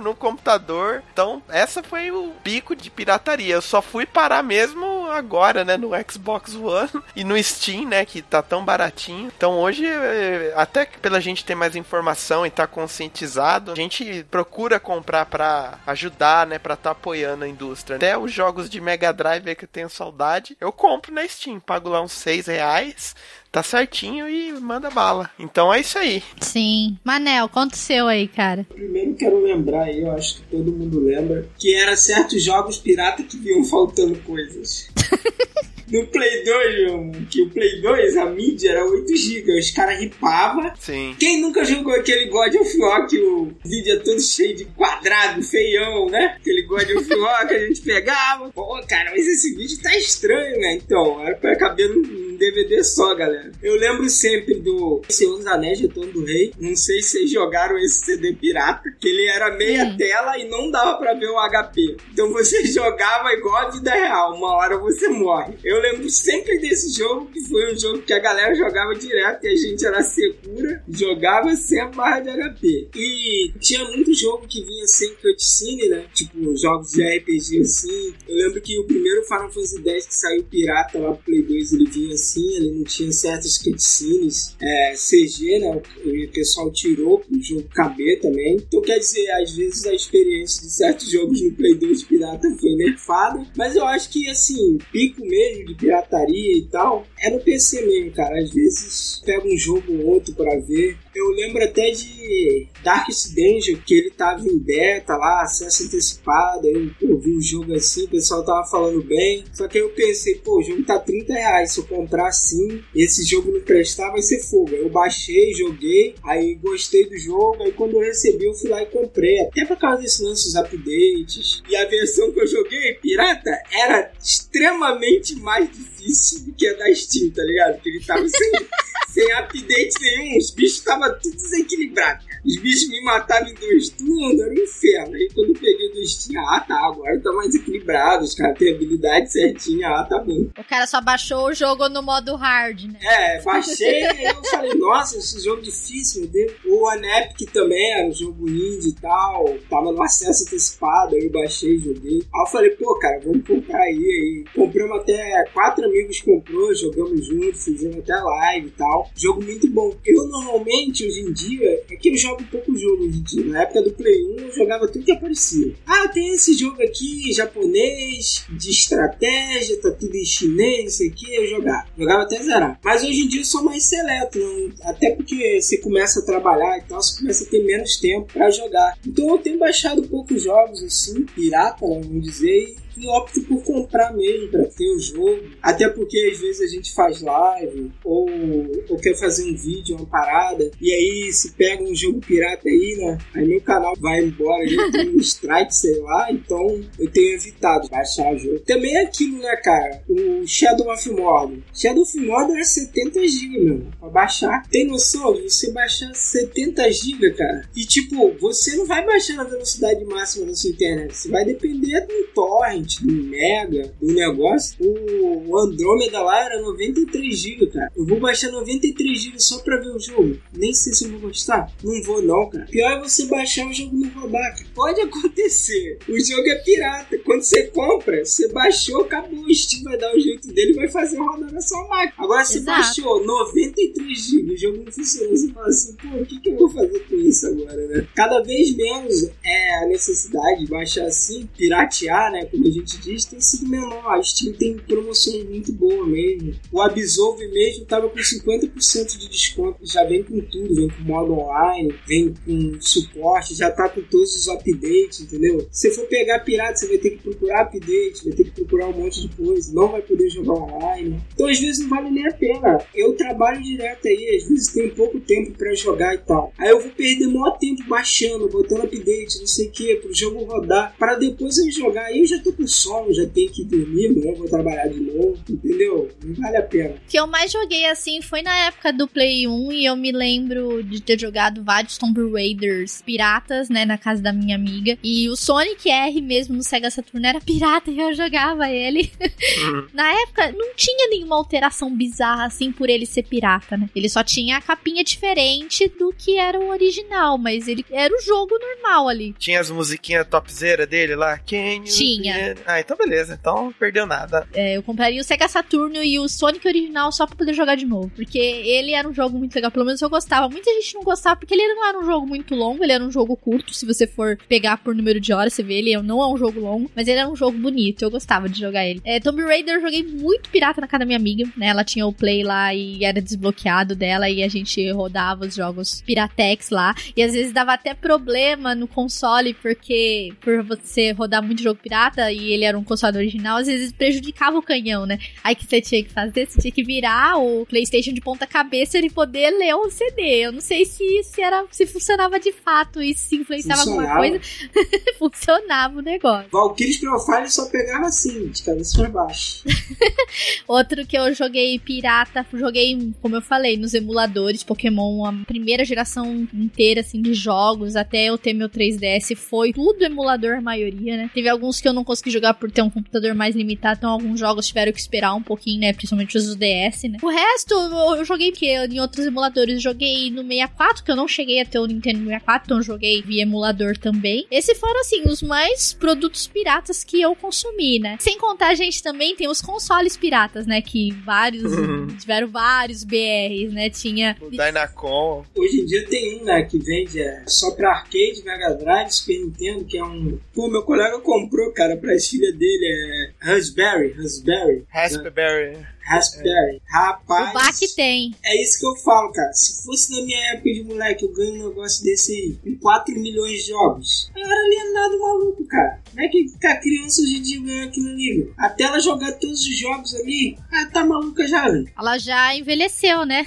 no computador. Então, essa foi o pico de pirataria. Eu só fui parar mesmo agora, né, no Xbox One e no Steam, né, que tá tão baratinho. Então hoje, é, até pela gente ter mais informação e tá conscientizado, a gente procura comprar para ajudar, né, para tá apoiando a indústria. Até os jogos de Mega Drive que eu tenho saudade, eu compro na Steam, pago lá uns 6 reais tá certinho e manda bala. Então é isso aí. Sim. Manel, conta o seu aí, cara. Primeiro quero lembrar aí, eu acho que todo mundo lembra, que era certos jogos pirata que vinham faltando coisas. No Play 2, meu, que o Play 2, a mídia era 8 GB. Os caras ripavam. Sim. Quem nunca jogou aquele God of War que o vídeo é todo cheio de quadrado, feião, né? Aquele God of War que a gente pegava. Pô, cara, mas esse vídeo tá estranho, né? Então, era pra caber num DVD só, galera. Eu lembro sempre do Senhor dos Anéis, Retorno do Rei. Não sei se vocês jogaram esse CD pirata, que ele era meia Hum. tela e não dava pra ver o HP. Então você jogava igual a vida real. Uma hora você morre. Eu lembro sempre desse jogo, que foi um jogo que a galera jogava direto e a gente era segura, jogava sem a barra de HP. E tinha muito jogo que vinha sem cutscene, né? Tipo, jogos de RPG assim. Eu lembro que o primeiro Final Fantasy X que saiu pirata lá pro Play 2, ele vinha assim, ele não tinha certas cutscenes é, CG, né? O pessoal tirou pro jogo caber também. Então quer dizer, às vezes a experiência de certos jogos no Play 2 pirata foi nerfada. Mas eu acho que assim, pico mesmo de pirataria e tal, é no PC mesmo, cara. Às vezes pega um jogo ou outro pra ver. Eu lembro até de Darkest Dungeon, que ele tava em beta lá, acesso antecipado. Eu pô, vi um jogo assim, o pessoal tava falando bem. Só que aí eu pensei, pô, o jogo tá 30 reais. Se eu comprar assim, esse jogo não prestar, vai ser fogo. Aí Eu baixei, joguei, aí gostei do jogo. Aí quando eu recebi, eu fui lá e comprei. Até por causa desse lance dos updates. E a versão que eu joguei, pirata, era extremamente mais difícil do que a da Steam, tá ligado? Porque ele tava sem, sem update nenhum. Os bichos estavam tudo desequilibrados. Os bichos me matavam em dois turnos, era um inferno. Aí quando eu peguei do Steam, ah tá, agora tá mais equilibrado. Os caras têm habilidade certinha, ah tá bom. O cara só baixou o jogo no modo hard, né? É, baixei e eu falei, nossa, esse jogo difícil, meu Deus. O Anep também era um jogo indie e tal, tava no acesso antecipado, aí eu baixei, joguei. Aí eu falei, pô, cara, vamos comprar aí, aí. Compramos até, quatro amigos comprou, jogamos juntos, fizemos até live e tal. Jogo muito bom. Eu normalmente, hoje em dia, é que eu jogo pouco jogo hoje em dia. Na época do Play 1, eu jogava tudo que aparecia. Ah, tem esse jogo aqui, japonês, de estratégia, tá tudo em chinês, não sei o que, eu jogava. Jogava até zerar. Mas hoje em dia eu sou mais seleto, até porque você começa a trabalhar e tal, você começa a ter menos tempo pra jogar. Então eu tenho baixado poucos jogos assim, pirata, vamos dizer, opto por comprar mesmo pra ter o jogo. Até porque às vezes a gente faz live ou, ou quer fazer um vídeo, uma parada, e aí se pega um jogo pirata aí, né? Aí meu canal vai embora, ele tem um strike, sei lá, então eu tenho evitado baixar o jogo. Também é aquilo, né, cara? O Shadow of Mordor. Shadow of Mordor é 70 GB, meu, pra baixar. Tem noção de você baixar 70 GB, cara? E tipo, você não vai baixar na velocidade máxima da sua internet, você vai depender do torrent, do mega, do negócio. O, Andromeda lá era 93 GB, cara. Eu vou baixar 93 GB só pra ver o jogo. Nem sei se eu vou gostar. Não vou não, cara. Pior é você baixar o jogo e não cara. Pode acontecer. O jogo é pirata. Quando você compra, você baixou, acabou. O Steam vai dar o jeito dele vai fazer rodar na sua máquina. Agora você Exato. baixou 93 GB, o jogo não funciona. Você fala assim, pô, o que, que eu vou fazer com isso agora, né? Cada vez menos é a necessidade de baixar assim, piratear, né? Como a gente diz, tem sido menor. A Steam tem promoções muito boas mesmo. O Absolve mesmo tava com 50% de desconto. Já vem com tudo, vem com modo online, vem com suporte, já tá com todos os updates, entendeu? Se for pegar pirata, você vai ter que procurar update, vai ter que procurar um monte de coisa, não vai poder jogar online. Então às vezes não vale nem a pena. Eu trabalho direto aí, às vezes tenho pouco tempo pra jogar e tal. Aí eu vou perder maior tempo baixando, botando update, não sei o que, pro jogo rodar, para depois eu jogar. Aí eu já tô com sono, já tenho que dormir, amanhã eu vou trabalhar de novo, entendeu? Não vale a pena. O que eu mais joguei assim foi na época do Play 1 e eu me lembro de ter jogado vários Tomb Raiders piratas, né, na casa da minha amiga. E o Sonic R mesmo no Sega Saturn era pirata e eu jogava ele. na época não tinha nenhuma alteração bizarra assim por ele ser pirata, né? Ele só tinha a capinha diferente do que era o original, mas ele era o jogo normal ali. Tinha as musiquinhas topzera dele lá. You Tinha. Ah, então beleza. Então perdeu nada. É, eu compraria o Sega Saturno e o Sonic original só pra poder jogar de novo. Porque ele era um jogo muito legal. Pelo menos eu gostava. Muita gente não gostava porque ele não era um jogo muito longo. Ele era um jogo curto. Se você for pegar por número de horas, você vê ele não é um jogo longo. Mas ele era um jogo bonito. Eu gostava de jogar ele. É, Tomb Raider eu joguei muito pirata na casa da minha amiga. Né? Ela tinha o Play lá e era desbloqueado dela. E a gente rodava os jogos Piratex lá. E às vezes dava até problema no console. Porque por você rodar muito jogo pirata e ele era um console original, às vezes prejudicava o canhão, né? Aí que você tinha que fazer, você tinha que virar o PlayStation de ponta cabeça e poder ler o CD. Eu não sei se, se era se funcionava de fato e se influenciava alguma coisa. funcionava o negócio. Valkyries Profile só pegava assim, de cabeça pra baixo. Outro que eu joguei pirata, joguei, como eu falei, nos emuladores Pokémon, a primeira geração inteira assim de jogos, até eu ter meu 3DS, foi tudo emulador a maioria, né? Teve alguns que eu não consegui jogar por ter um computador mais limitado, então alguns jogos tiveram que esperar um pouquinho, né? Principalmente os do DS, né? O resto eu joguei que em outros emuladores, joguei no 64, que eu não cheguei a ter o Nintendo 64, então joguei via emulador também. Esses foram assim os mais produtos piratas que eu consumi, né? Sem contar a gente também tem os consoles piratas, né? Que vários tiveram vários BRs, né? Tinha o Dynacon. Hoje em dia tem um, né, que vende é, só pra arcade, Mega Drive, Super Nintendo, que é um. Pô, meu colega comprou, cara, pra filha dele, é Raspberry, Raspberry. Raspberry. Né? Raspberry. Rapaz. O Bac tem. É isso que eu falo, cara. Se fosse na minha época de moleque, eu ganho um negócio desse aí, com 4 milhões de jogos. Eu era alienado maluco, cara. Como é que a criança hoje em dia ganha aquilo ali? Até ela jogar todos os jogos ali, ela tá maluca já, velho. Ela já envelheceu, né?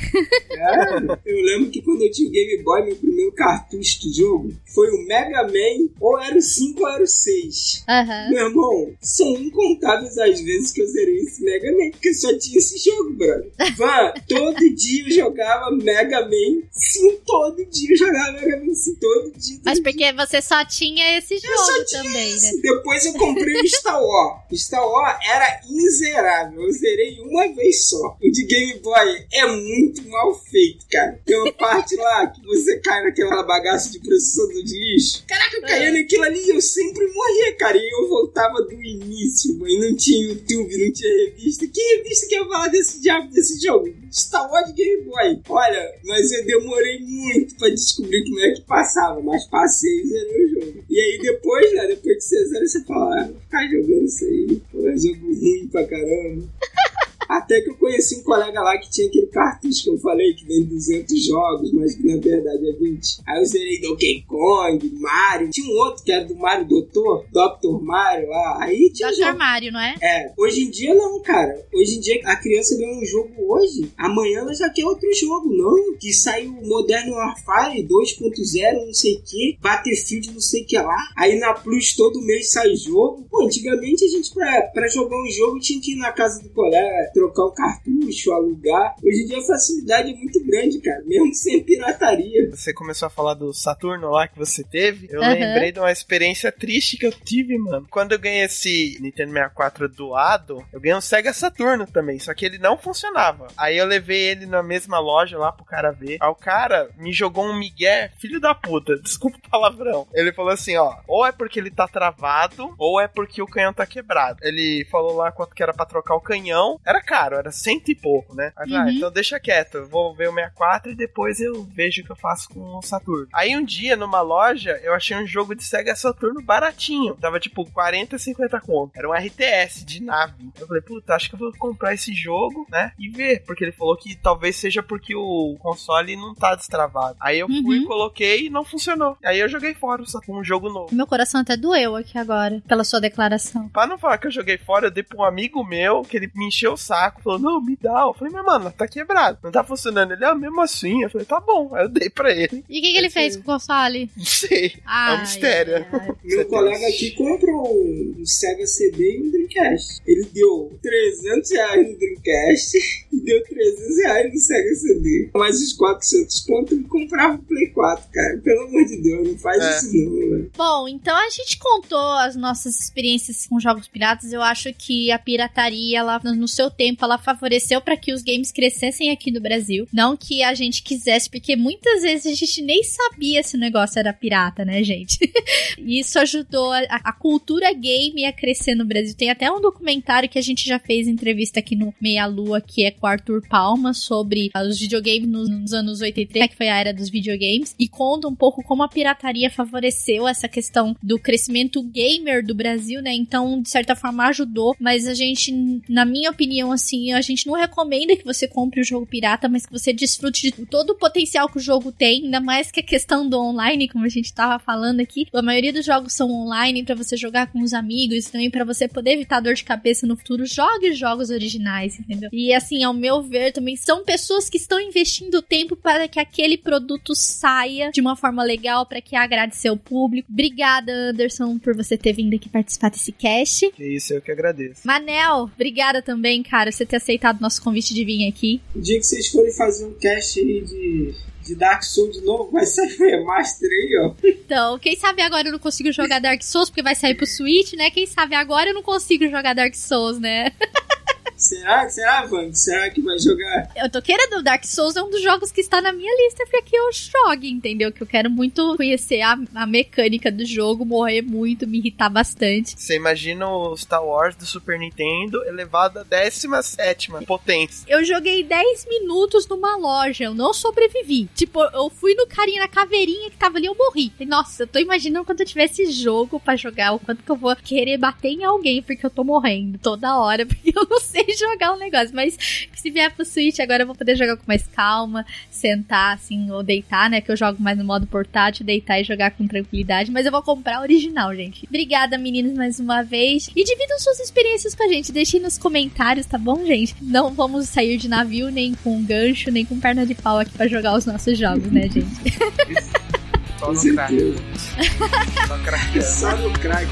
é, eu lembro que quando eu tinha o Game Boy, meu primeiro cartucho do jogo foi o Mega Man, ou era o 5 ou era o 6. Uhum. Meu irmão, são incontáveis as vezes que eu zerei esse Mega Man, porque só tinha esse jogo, brother. Van, todo dia eu jogava Mega Man. Sim, todo dia eu jogava Mega Man. Sim, todo dia. Todo Mas dia. porque você só tinha esse jogo também, esse. né? Depois eu comprei o Star Wars. Star Wars era inzerável. Eu zerei uma vez só. O de Game Boy é muito mal feito, cara. Tem uma parte lá que você cai naquela bagaça de processador de lixo. Caraca, eu caía é. naquilo ali e eu sempre morria, cara. E eu voltava do início, mãe. Não tinha YouTube, não tinha revista. Que revista que ia falar desse diabo desse jogo? Star Wars Game Boy. Olha, mas eu demorei muito pra descobrir como é que passava. Mas passei e zerei o jogo. E aí depois, né? Depois de você zera, você fala, ah, ficar jogando isso aí. Pô, é jogo ruim pra caramba. Até que eu conheci um colega lá que tinha aquele cartucho que eu falei, que vem 200 jogos, mas que na verdade é 20. Aí eu zerei Donkey Kong, Mario. Tinha um outro que era do Mario Doutor, Dr. Mario lá. Aí tinha Dr. Jogo. Mario, não é? É. Hoje em dia não, cara. Hoje em dia a criança ganha um jogo hoje, amanhã ela já quer outro jogo, não. Que saiu Modern Warfare 2.0, não sei o que, Battlefield não sei o que lá. Aí na Plus todo mês sai jogo. Pô, antigamente a gente pra, pra jogar um jogo tinha que ir na casa do colega trocar o cartucho, alugar. Hoje em dia a facilidade é muito grande, cara, mesmo sem pirataria. Você começou a falar do Saturno lá que você teve. Eu uhum. lembrei de uma experiência triste que eu tive, mano. Quando eu ganhei esse Nintendo 64 doado, eu ganhei um Sega Saturno também, só que ele não funcionava. Aí eu levei ele na mesma loja lá pro cara ver. Aí o cara me jogou um migué, filho da puta, desculpa o palavrão. Ele falou assim, ó, ou é porque ele tá travado, ou é porque o canhão tá quebrado. Ele falou lá quanto que era pra trocar o canhão. Era caro, era cento e pouco, né? Aí, ah, uhum. ah, então deixa quieto, vou ver o 64 e depois eu vejo o que eu faço com o Saturno. Aí um dia, numa loja, eu achei um jogo de Sega Saturno baratinho. Tava tipo 40, 50 conto. Era um RTS de nave. Eu falei, puta, acho que eu vou comprar esse jogo, né? E ver, porque ele falou que talvez seja porque o console não tá destravado. Aí eu fui, uhum. coloquei e não funcionou. Aí eu joguei fora só com um jogo novo. Meu coração até doeu aqui agora, pela sua declaração. Pra não falar que eu joguei fora, eu dei pra um amigo meu que ele me encheu o saco, falou, não, me dá. Eu falei, mas mano, tá quebrado, não tá funcionando. Ele, ah, mesmo assim. Eu falei, tá bom. Aí eu dei pra ele. E o que, que ele fez com o console? Não sei. Ai, é um mistério. Ai, ai. Meu colega aqui comprou um Sega CD e um Dreamcast. Ele deu 300 reais no Dreamcast e deu 300 reais no Sega CD. Mais os 400 conto e comprava o Play 4, cara. Pelo amor de Deus, não faz é. isso não, velho. Bom, então a gente contou as nossas experiências com jogos piratas. Eu acho que a pirataria, ela, no seu tempo, tempo ela favoreceu para que os games crescessem aqui no Brasil. Não que a gente quisesse, porque muitas vezes a gente nem sabia se o negócio era pirata, né, gente? e isso ajudou a, a, cultura game a crescer no Brasil. Tem até um documentário que a gente já fez entrevista aqui no Meia Lua, que é com Arthur Palma, sobre os videogames nos, nos anos 83, que foi a era dos videogames, e conta um pouco como a pirataria favoreceu essa questão do crescimento gamer do Brasil, né? Então, de certa forma, ajudou, mas a gente, na minha opinião, assim, a gente não recomenda que você compre o jogo pirata, mas que você desfrute de todo o potencial que o jogo tem, ainda mais que a questão do online, como a gente tava falando aqui. A maioria dos jogos são online para você jogar com os amigos, também para você poder evitar dor de cabeça no futuro. Jogue jogos originais, entendeu? E assim, ao meu ver, também são pessoas que estão investindo tempo para que aquele produto saia de uma forma legal, para que agrade seu público. Obrigada, Anderson, por você ter vindo aqui participar desse cast. Que isso, eu que agradeço. Manel, obrigada também, cara, você ter aceitado nosso convite de vir aqui. O dia que vocês forem fazer um cast de de Dark Souls de novo, vai sair remaster aí, ó. Então, quem sabe agora eu não consigo jogar Dark Souls, porque vai sair pro Switch, né? Quem sabe agora eu não consigo jogar Dark Souls, né? Será? Será, Van? Será que vai jogar? Eu tô querendo. Dark Souls é um dos jogos que está na minha lista pra que eu jogue, entendeu? Que eu quero muito conhecer a, a mecânica do jogo, morrer muito, me irritar bastante. Você imagina o Star Wars do Super Nintendo elevado a 17 potência. Eu joguei 10 minutos numa loja, eu não sobrevivi. Tipo, eu fui no carinha, na caveirinha que tava ali, eu morri. Nossa, eu tô imaginando quando eu tiver esse jogo pra jogar, o quanto que eu vou querer bater em alguém porque eu tô morrendo toda hora, porque eu não sei jogar um negócio. Mas se vier pro Switch, agora eu vou poder jogar com mais calma, sentar assim, ou deitar, né? Que eu jogo mais no modo portátil, deitar e jogar com tranquilidade. Mas eu vou comprar original, gente. Obrigada, meninos, mais uma vez. E dividam suas experiências com a gente. Deixem nos comentários, tá bom, gente? Não vamos sair de navio, nem com gancho, nem com perna de pau aqui pra jogar os nossos jogos, né, gente? Só no crack. Só no crack.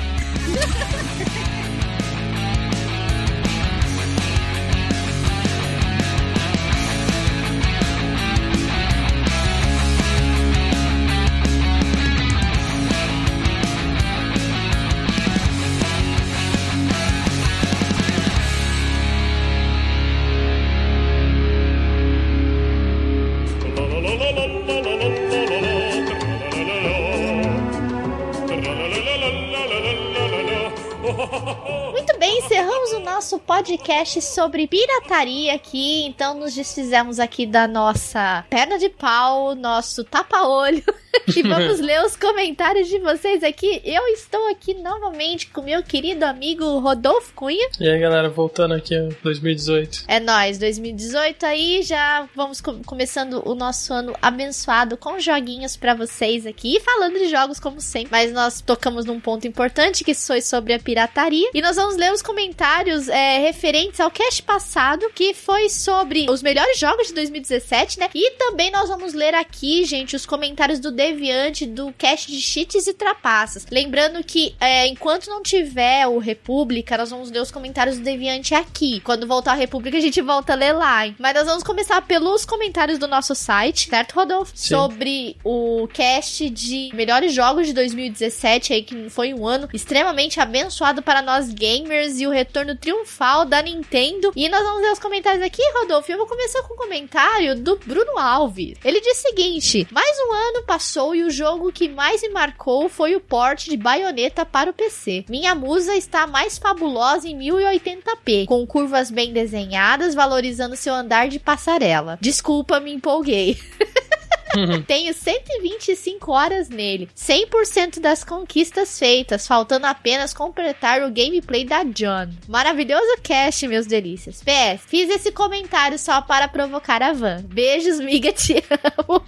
Podcast sobre pirataria aqui. Então nos desfizemos aqui da nossa perna de pau, nosso tapa-olho. e vamos ler os comentários de vocês aqui. Eu estou aqui novamente com meu querido amigo Rodolfo Cunha. E aí, galera, voltando aqui 2018. É nós, 2018 aí, já vamos com começando o nosso ano abençoado com joguinhos para vocês aqui, falando de jogos como sempre, mas nós tocamos num ponto importante que foi sobre a pirataria e nós vamos ler os comentários é, referentes ao cast passado, que foi sobre os melhores jogos de 2017, né? E também nós vamos ler aqui, gente, os comentários do Deviante do cast de cheats e trapaças. Lembrando que é, enquanto não tiver o República, nós vamos ler os comentários do Deviante aqui. Quando voltar a República, a gente volta a ler lá. Hein? Mas nós vamos começar pelos comentários do nosso site, certo, Rodolfo? Sim. Sobre o cast de melhores jogos de 2017, aí que foi um ano extremamente abençoado para nós gamers e o retorno triunfal da Nintendo. E nós vamos ver os comentários aqui, Rodolfo. Eu vou começar com um comentário do Bruno Alves. Ele diz o seguinte: Mais um ano passou e o jogo que mais me marcou foi o port de baioneta para o PC. Minha musa está mais fabulosa em 1080p, com curvas bem desenhadas, valorizando seu andar de passarela. Desculpa, me empolguei. Tenho 125 horas nele, 100% das conquistas feitas, faltando apenas completar o gameplay da John. Maravilhoso cast, meus delícias. PS, fiz esse comentário só para provocar a Van. Beijos, miga, te amo.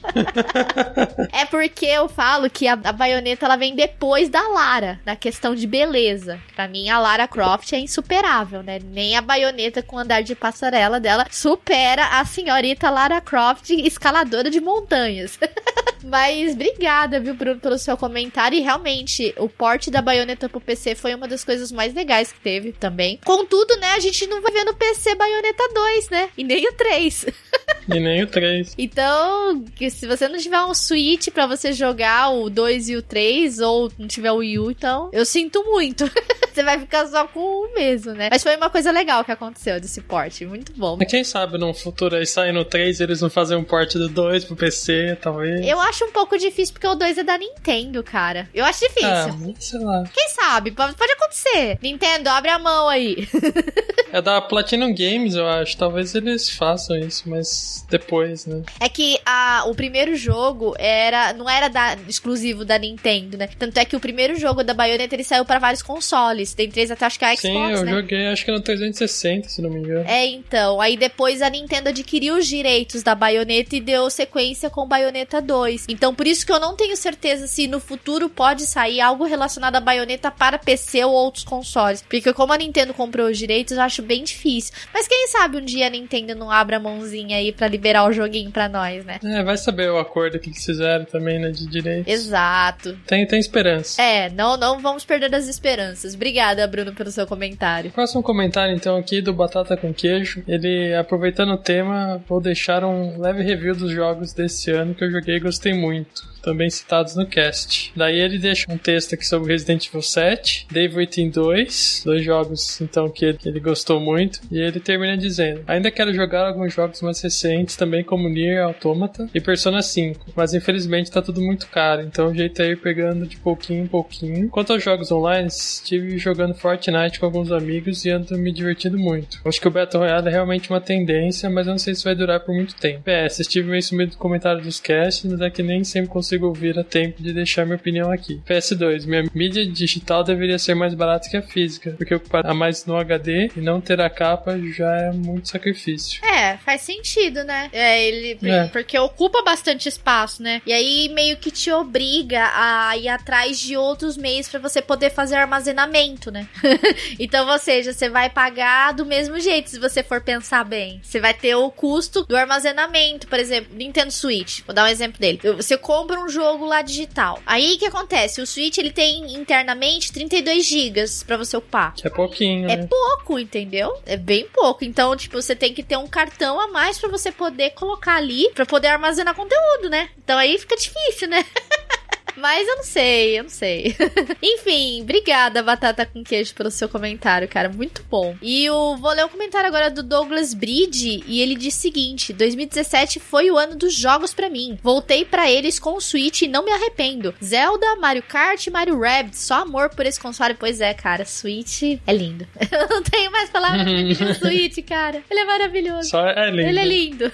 é porque eu falo que a, a baioneta ela vem depois da Lara, na questão de beleza. Pra mim, a Lara Croft é insuperável, né? Nem a baioneta com andar de passarela dela supera a senhorita Lara Croft, escaladora de montanha estranhas. Mas obrigada, viu, Bruno, pelo seu comentário. E realmente, o porte da baioneta pro PC foi uma das coisas mais legais que teve também. Contudo, né, a gente não vai ver no PC baioneta 2, né? E nem o 3. e nem o 3. Então, se você não tiver um Switch para você jogar o 2 e o 3, ou não tiver o Wii U, então eu sinto muito. você vai ficar só com um mesmo, né? Mas foi uma coisa legal que aconteceu desse porte. Muito bom. Quem sabe num futuro aí sai no 3 eles não fazem um porte do 2 pro PC, talvez. Eu acho um pouco difícil porque o 2 é da Nintendo, cara. Eu acho difícil. Ah, sei lá. Quem sabe? Pode, pode acontecer. Nintendo, abre a mão aí. É da Platinum Games, eu acho. Talvez eles façam isso, mas depois, né? É que a, o primeiro jogo era não era da, exclusivo da Nintendo, né? Tanto é que o primeiro jogo da Bayonetta ele saiu para vários consoles. Tem três até acho que a Xbox, Sim, eu né? joguei acho que no 360, se não me engano. É, então. Aí depois a Nintendo adquiriu os direitos da Bayonetta e deu sequência com Bayonetta 2. Então por isso que eu não tenho certeza se no futuro pode sair algo relacionado a Bayonetta para PC ou outros consoles. Porque como a Nintendo comprou os direitos, eu acho bem difícil. Mas quem sabe um dia a Nintendo não abra a mãozinha aí pra liberar o joguinho pra nós, né? É, vai saber o acordo que eles fizeram também, né, de direitos. Exato. Tem, tem esperança. É, não, não vamos perder as esperanças. Obrigada, Bruno, pelo seu comentário. Próximo comentário, então, aqui do Batata com Queijo. Ele, aproveitando o tema, vou deixar um leve review dos jogos desse ano que eu joguei e gostei muito. Também citados no cast. Daí ele deixa um texto aqui sobre Resident Evil 7, Devil Within 2, dois jogos então que ele, que ele gostou muito. E ele termina dizendo: Ainda quero jogar alguns jogos mais recentes, também como Nier Automata e Persona 5, mas infelizmente tá tudo muito caro, então o jeito é ir pegando de pouquinho em pouquinho. Quanto aos jogos online, estive jogando Fortnite com alguns amigos e ando me divertindo muito. Acho que o Battle Royale é realmente uma tendência, mas eu não sei se vai durar por muito tempo. PS, estive meio sumido do comentário dos casts, mas é que nem sempre consigo ouvir a tempo de deixar minha opinião aqui. PS2, minha mídia digital deveria ser mais barata que a física, porque ocupar a mais no HD e não ter a capa já é muito sacrifício. É, faz sentido, né? É, ele. É. Porque ocupa bastante espaço, né? E aí meio que te obriga a ir atrás de outros meios pra você poder fazer armazenamento, né? então, ou seja, você vai pagar do mesmo jeito se você for pensar bem. Você vai ter o custo do armazenamento, por exemplo, Nintendo Switch. Vou dar um exemplo dele. Você compra um jogo lá digital. Aí o que acontece? O Switch ele tem internamente 32 GB pra você ocupar. Que é pouquinho, É né? pouco, entendeu? É bem pouco. Então, tipo, você tem que ter um cartão a mais pra você poder colocar ali, pra poder armazenar conteúdo, né? Então aí fica difícil, né? Mas eu não sei, eu não sei. Enfim, obrigada, Batata com Queijo, pelo seu comentário, cara. Muito bom. E eu vou ler o comentário agora do Douglas Bride. E ele diz o seguinte: 2017 foi o ano dos jogos pra mim. Voltei pra eles com o Switch e não me arrependo. Zelda, Mario Kart, Mario Rabbids. Só amor por esse console. Pois é, cara. Switch é lindo. Eu não tenho mais palavras pra Switch, cara. Ele é maravilhoso. Só é lindo. Ele é lindo.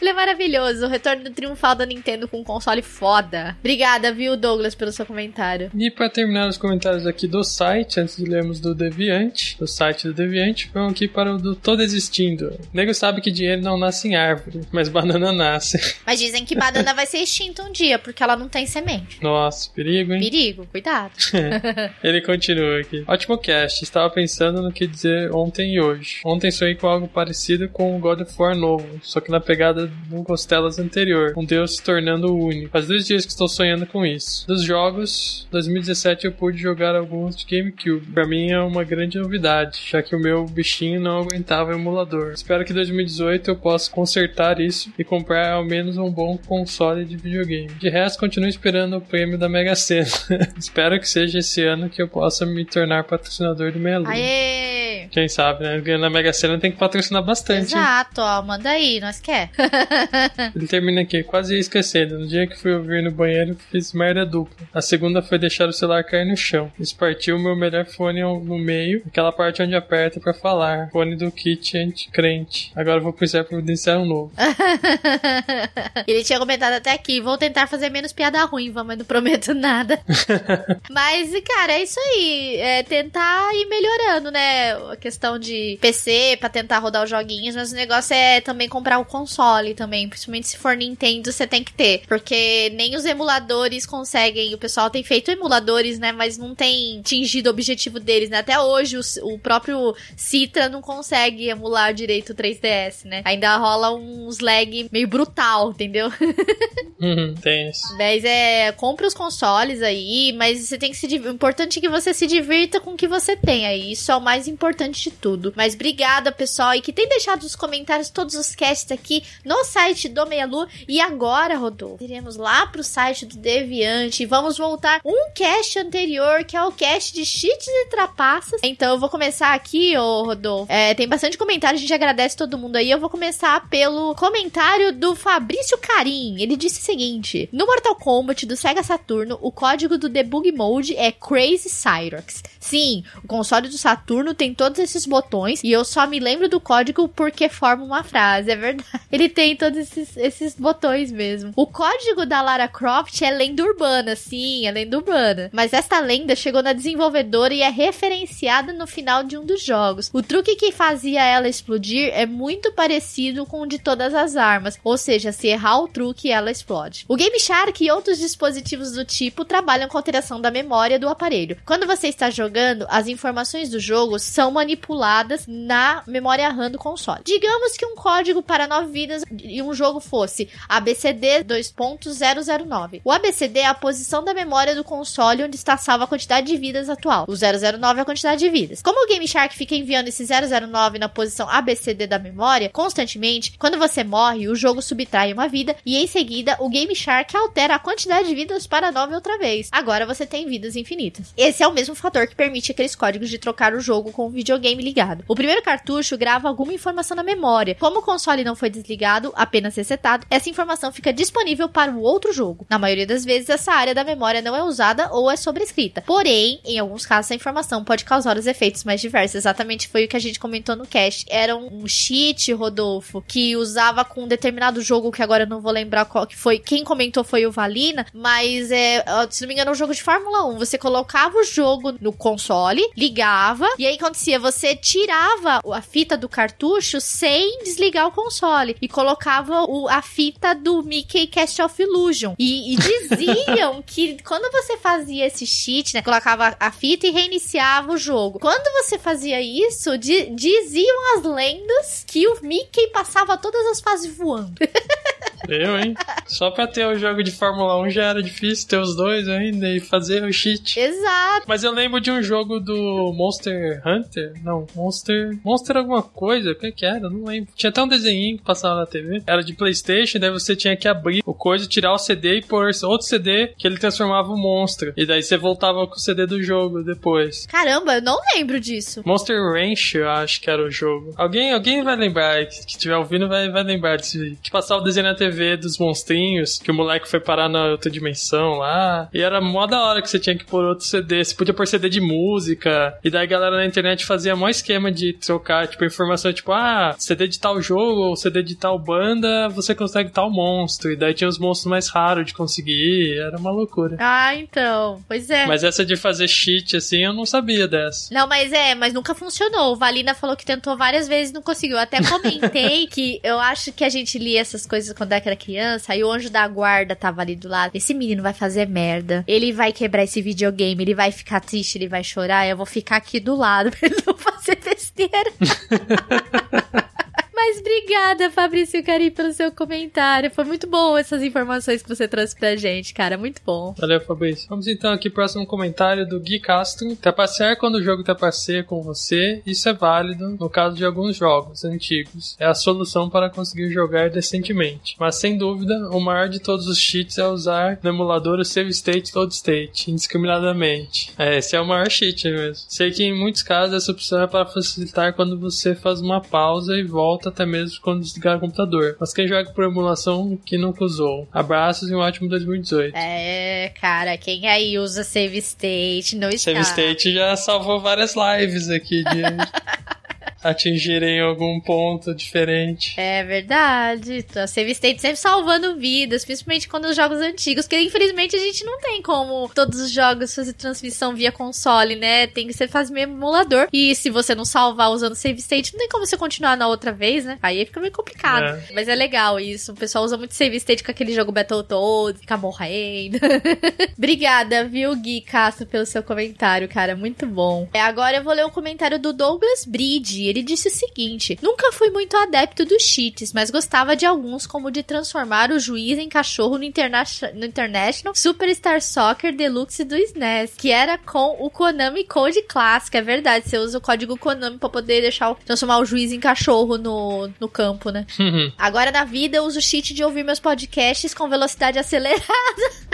Ele é maravilhoso. O retorno triunfal da Nintendo com um console foda. Obrigada, viu, Douglas, pelo seu comentário. E para terminar os comentários aqui do site, antes de lermos do Deviante, do site do Deviante, vamos aqui para o do Tô Desistindo. O nego sabe que dinheiro não nasce em árvore, mas banana nasce. Mas dizem que banana vai ser extinta um dia, porque ela não tem semente. Nossa, perigo, hein? Perigo, cuidado. Ele continua aqui. Ótimo cast. Estava pensando no que dizer ontem e hoje. Ontem sonhei com algo parecido com o God of War novo, só que na pegada do Costelas anterior, um deus se tornando único. Faz dois dias que estou sonhando com isso. Dos jogos, 2017 eu pude jogar alguns de GameCube. Pra mim é uma grande novidade, já que o meu bichinho não aguentava o emulador. Espero que 2018 eu possa consertar isso e comprar ao menos um bom console de videogame. De resto, continuo esperando o prêmio da Mega Sena. Espero que seja esse ano que eu possa me tornar patrocinador do Meia Lua. Aê! Quem sabe, né? Porque na Mega Sena tem que patrocinar bastante. Exato, ó, manda aí, nós quer. Ele termina aqui, quase ia esquecendo. No dia que fui ouvir no banheiro, fiz merda dupla. A segunda foi deixar o celular cair no chão. Isso partiu o meu melhor fone no meio, aquela parte onde aperta pra falar. Fone do kit anti-crente. Agora vou precisar providenciar um novo. Ele tinha comentado até aqui, vou tentar fazer menos piada ruim, vamos, mas não prometo nada. mas, cara, é isso aí. É tentar ir melhorando, né? A questão de PC pra tentar rodar os joguinhos, mas o negócio é também comprar o console também. Principalmente se for Nintendo, você tem que ter. Porque nem os emuladores conseguem. O pessoal tem feito emuladores, né? Mas não tem atingido o objetivo deles, né? Até hoje o, o próprio Citra não consegue emular direito o 3DS, né? Ainda rola uns lag meio brutal, entendeu? Uhum, tem isso. Mas é, compra os consoles aí, mas você tem que se o importante é que você se divirta com o que você tem aí. Isso é o mais importante de tudo. Mas obrigada, pessoal, e que tem deixado os comentários todos os casts aqui no site do Meia Lua. E agora, Rodolfo, iremos lá pro site do Deviante e vamos voltar um cast anterior, que é o cast de cheats e trapaças. Então eu vou começar aqui, ô Rodolfo. É, tem bastante comentário, a gente agradece todo mundo aí. Eu vou começar pelo comentário do Fabrício Carim. Ele disse o seguinte: No Mortal Kombat do Sega Saturno, o código do debug mode é Crazy Cyrox. Sim, o console do Saturno tem todos esses botões e eu só me lembro do código porque forma uma frase, é verdade. Ele tem todos esses, esses botões mesmo. O código da Lara Croft é lenda urbana, sim, é lenda urbana. Mas esta lenda chegou na desenvolvedora e é referenciada no final de um dos jogos. O truque que fazia ela explodir é muito parecido com o de todas as armas, ou seja, se errar o truque, ela explode. O Game Shark e outros dispositivos do tipo trabalham com alteração da memória do aparelho. Quando você está jogando, as informações do jogo são manipuladas na memória RAM do console. Digamos que um código para 9 vidas e um jogo fosse ABCD 2.009. O ABCD é a posição da memória do console onde está salva a quantidade de vidas atual. O 009 é a quantidade de vidas. Como o Game Shark fica enviando esse 009 na posição ABCD da memória constantemente, quando você morre, o jogo subtrai uma vida e em seguida o Game Shark altera a quantidade de vidas para 9 outra vez. Agora você tem vidas infinitas. Esse é o mesmo fator que permite aqueles códigos de trocar o jogo com o videogame ligado. O primeiro cartucho grava alguma informação na memória. Como o console não foi desligado, apenas resetado, essa informação fica disponível para o outro jogo. Na maioria das vezes, essa área da memória não é usada ou é sobrescrita. Porém, em alguns casos, essa informação pode causar os efeitos mais diversos. Exatamente foi o que a gente comentou no cast. Era um cheat, Rodolfo, que usava com um determinado jogo que agora eu não vou lembrar qual que foi. Quem comentou foi o Valina, mas é, se não me engano, é um jogo de Fórmula 1. Você colocava o jogo no console, ligava, e aí acontecia, você tirava a fita do cartucho sem desligar o console e colocava o, a fita do Mickey Cast of Illusion. E, e diziam que quando você fazia esse cheat, né, colocava a fita e reiniciava o jogo. Quando você fazia isso, di diziam as lendas que o Mickey passava todas as fases voando. Eu, hein? Só pra ter o jogo de Fórmula 1 já era difícil ter os dois ainda e fazer o cheat. Exato. Mas eu lembro de um jogo do Monster Hunter. Não, Monster. Monster alguma coisa. O que, que era? Não lembro. Tinha até um desenho que passava na TV. Era de PlayStation, daí você tinha que abrir o coisa, tirar o CD e pôr outro CD que ele transformava o monstro. E daí você voltava com o CD do jogo depois. Caramba, eu não lembro disso. Monster Ranch, eu acho que era o jogo. Alguém, alguém vai lembrar, que estiver ouvindo vai, vai lembrar desse que passava o desenho na TV dos monstrinhos, que o moleque foi parar na outra dimensão lá. E era mó da hora que você tinha que pôr outro CD. Você podia pôr CD de música. E daí a galera na internet fazia mó esquema de trocar, tipo, informação, tipo, ah, CD de tal jogo ou CD de tal banda, você consegue tal monstro. E daí tinha os monstros mais raros de conseguir. Era uma loucura. Ah, então. Pois é. Mas essa de fazer cheat, assim, eu não sabia dessa. Não, mas é, mas nunca funcionou. O Valina falou que tentou várias vezes e não conseguiu. Eu até comentei que eu acho que a gente lia essas coisas quando era criança, aí o anjo da guarda tava ali do lado. Esse menino vai fazer merda. Ele vai quebrar esse videogame, ele vai ficar triste, ele vai chorar. Eu vou ficar aqui do lado pra ele não fazer besteira. Mas obrigada, Fabrício Cari, pelo seu comentário. Foi muito bom essas informações que você trouxe pra gente, cara. Muito bom. Valeu, Fabrício. Vamos então aqui pro próximo comentário do Gui Castro. Trapacear quando o jogo trapaceia com você, isso é válido no caso de alguns jogos antigos. É a solução para conseguir jogar decentemente. Mas sem dúvida, o maior de todos os cheats é usar no emulador o save state todo state, indiscriminadamente. É, esse é o maior cheat mesmo. Sei que em muitos casos essa opção é para facilitar quando você faz uma pausa e volta até mesmo quando desligar o computador. Mas quem joga por emulação que nunca usou. Abraços e um ótimo 2018. É, cara, quem aí usa Save State não está. Save State já salvou várias lives aqui de atingirem algum ponto diferente. É verdade. A Save State sempre salvando vidas, principalmente quando os jogos antigos, que infelizmente a gente não tem como todos os jogos fazer transmissão via console, né? Tem que ser fazer mesmo emulador. E se você não salvar usando Save State, não tem como você continuar na outra vez, né? Aí fica meio complicado. É. Mas é legal isso. O pessoal usa muito Save State com aquele jogo Battletoads, fica morrendo. Obrigada, viu, Gui Castro, pelo seu comentário, cara. Muito bom. É, agora eu vou ler o comentário do Douglas Bride Ele disse o seguinte: Nunca fui muito adepto dos cheats, mas gostava de alguns, como de transformar o juiz em cachorro no, Interna no International Superstar Soccer Deluxe do SNES, que era com o Konami Code clássico. É verdade, você usa o código Konami pra poder deixar o, transformar o juiz em cachorro no, no campo, né? Agora na vida eu uso cheat de ouvir meus podcasts com velocidade acelerada.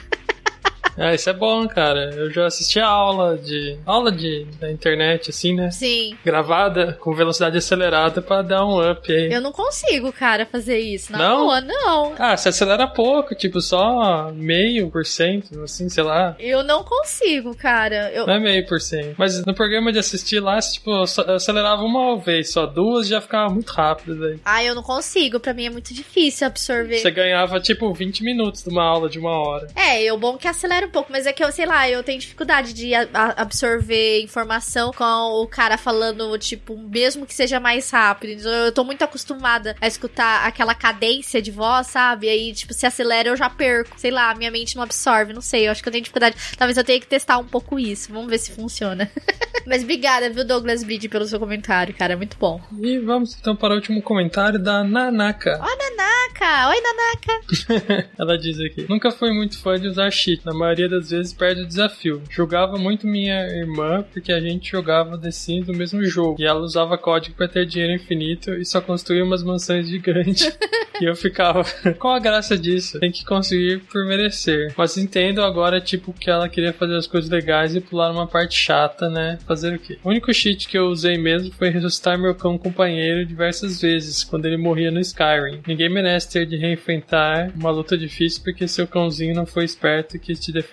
Ah, isso é bom, cara. Eu já assisti a aula de. aula de da internet, assim, né? Sim. Gravada com velocidade acelerada pra dar um up aí. Eu não consigo, cara, fazer isso. Na Não? boa, não. Ah, você acelera pouco, tipo, só meio por cento, assim, sei lá. Eu não consigo, cara. Eu... Não é meio por cento. Mas no programa de assistir lá, tipo, eu eu acelerava uma vez só, duas já ficava muito rápido daí. Ah, eu não consigo. Pra mim é muito difícil absorver. Você ganhava, tipo, 20 minutos de uma aula de uma hora. É, o bom é que acelera um pouco, mas é que eu, sei lá, eu tenho dificuldade de a- a- absorver informação com o cara falando, tipo, mesmo que seja mais rápido. Então, Eu tô muito acostumada a escutar aquela cadência de voz, sabe? Aí, tipo, se acelera eu já perco. Sei lá, minha mente não absorve, não sei. Eu acho que eu tenho dificuldade. Talvez eu tenha que testar um pouco isso. Vamos ver se funciona. mas obrigada, viu, Douglas Bride, pelo seu comentário, cara. Muito bom. E vamos então para o último comentário da Nanaka. Nanaka! Oi, Nanaka! Ela diz aqui: Nunca fui muito fã de usar cheat, na maioria das vezes perde o desafio. Jogava muito minha irmã porque a gente jogava The Sims no mesmo jogo e ela usava código pra ter dinheiro infinito e só construía umas mansões gigantes. e eu ficava: Qual a graça disso? Tem que conseguir por merecer. Mas entendo agora, tipo, que ela queria fazer as coisas legais e pular uma parte chata, né? Fazer o quê? O único cheat que eu usei mesmo foi ressuscitar meu cão companheiro diversas vezes quando ele morria no Skyrim. Ninguém merece ter de reenfrentar uma luta difícil porque seu cãozinho não foi esperto e quis te defender.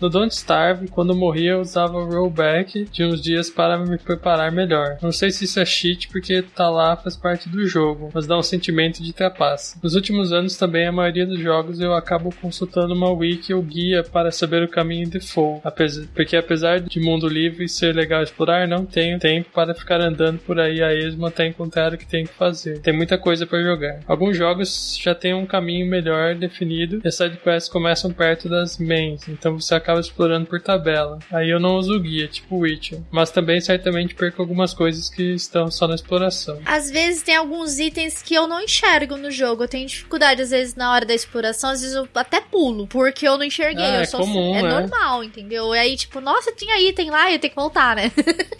No Don't Starve, quando morria, eu usava o rollback de uns dias para me preparar melhor. Não sei se isso é cheat porque tá lá faz parte do jogo, mas dá um sentimento de trapaça. Nos últimos anos também a maioria dos jogos eu acabo consultando uma wiki ou guia para saber o caminho default, apesar, porque apesar de mundo livre ser legal explorar, não tenho tempo para ficar andando por aí a esmo até encontrar o que tenho que fazer. Tem muita coisa para jogar. Alguns jogos já têm um caminho melhor definido e as sidequests começam perto das mains, então você acaba explorando por tabela. Aí eu não uso guia, tipo Witcher, mas também certamente perco algumas coisas que estão só na exploração. Às vezes tem alguns itens que eu não enxergo no jogo. Eu tenho dificuldade, às vezes, na hora da exploração, às vezes eu até pulo, porque eu não enxerguei. Ah, eu é sou- comum, é né? normal, entendeu? E aí, tipo, nossa, tinha item lá e eu tenho que voltar, né?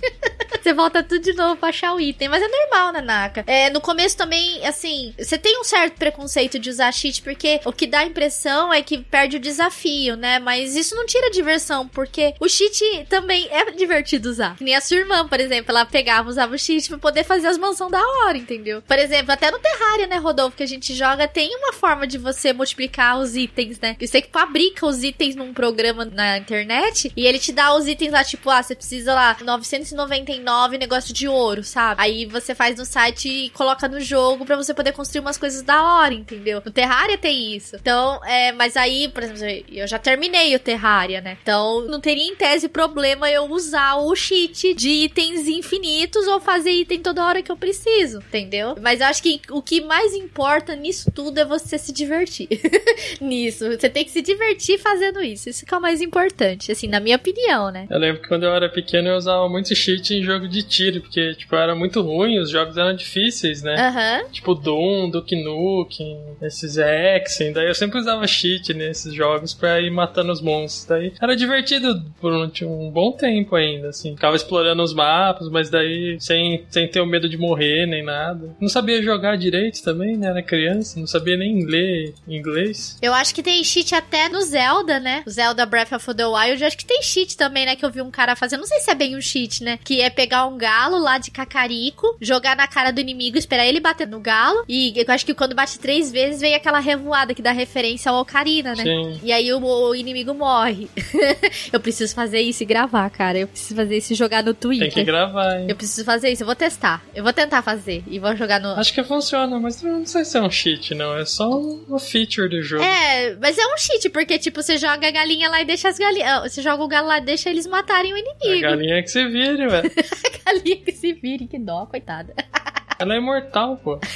Você volta tudo de novo pra achar o item. Mas é normal, Nanaka. É, no começo também, assim, você tem um certo preconceito de usar cheat, porque o que dá a impressão é que perde o desafio, né? Mas isso não tira diversão, porque o cheat também é divertido usar. Que nem a sua irmã, por exemplo, ela pegava, usava o cheat pra poder fazer as mansões da hora, entendeu? Por exemplo, até no Terraria, né, Rodolfo, que a gente joga, tem uma forma de você multiplicar os itens, né? Você que fabrica os itens num programa na internet e ele te dá os itens lá, tipo, ah, você precisa lá 999 negócio de ouro, sabe? Aí você faz no site e coloca no jogo pra você poder construir umas coisas da hora, entendeu? No Terraria tem isso. Então, é, mas aí, por exemplo, eu já terminei o Terraria, né? Então, não teria em tese problema eu usar o cheat de itens infinitos ou fazer item toda hora que eu preciso, entendeu? Mas eu acho que o que mais importa nisso tudo é você se divertir. nisso. Você tem que se divertir fazendo isso. Isso que é o mais importante, assim, na minha opinião, né? Eu lembro que quando eu era pequeno eu usava muito cheat em jogo de tiro, porque, tipo, era muito ruim, os jogos eram difíceis, né? Aham. Tipo Doom, Duke Nukem, esses Hexen, daí eu sempre usava cheat nesses jogos pra ir matando os monstros. Daí era divertido por um, um bom tempo ainda, assim. Ficava explorando os mapas, mas daí sem, sem ter o medo de morrer nem nada. Não sabia jogar direito também, né? Era criança, não sabia nem ler inglês. Eu acho que tem cheat até no Zelda, né? O Zelda Breath of the Wild, eu acho que tem cheat também, né? Que eu vi um cara fazendo. Não sei se é bem um cheat, né? Que é pegar um galo lá de cacarico, jogar na cara do inimigo, esperar ele bater no galo. E eu acho que quando bate três vezes, vem aquela revoada que dá referência ao Ocarina, né? Sim. E aí o, o inimigo morre. eu preciso fazer isso e gravar, cara. Eu preciso fazer isso e jogar no Twitter. Tem que gravar, hein? Eu preciso fazer isso, eu vou testar. Eu vou tentar fazer e vou jogar no. Acho que funciona, mas não sei se é um cheat, não. É só uma feature do jogo. É, mas é um cheat, porque, tipo, você joga a galinha lá e deixa as galinhas. Você joga o galo lá e deixa eles matarem o A inimigo. galinha que se vire, velho. A galinha que se vire, que dó, coitada. Ela é imortal, pô.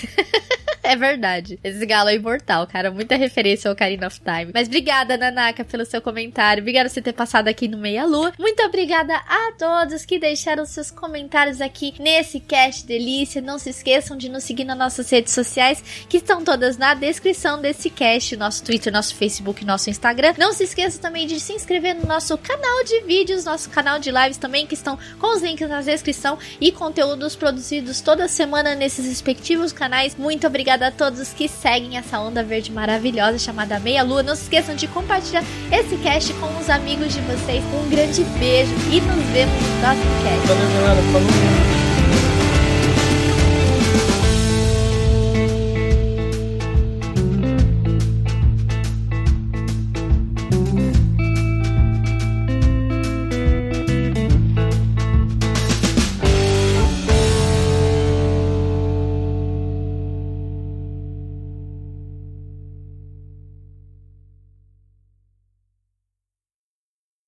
é verdade. Esse galo é imortal, cara. Muita referência ao Ocarina of Time. Mas obrigada, Nanaka, pelo seu comentário. Obrigada por você ter passado aqui no Meia Lua. Muito obrigada a todos que deixaram seus comentários aqui nesse cast delícia. Não se esqueçam de nos seguir nas nossas redes sociais, que estão todas na descrição desse cast. Nosso Twitter, nosso Facebook, nosso Instagram. Não se esqueça também de se inscrever no nosso canal de vídeos, nosso canal de lives também, que estão com os links na descrição e conteúdos produzidos toda semana nesses respectivos canais. Muito obrigada a todos que seguem essa onda verde maravilhosa chamada Meia Lua. Não se esqueçam de compartilhar esse cast com os amigos de vocês. Um grande beijo e nos vemos no próximo cast. Valeu, galera. Falou.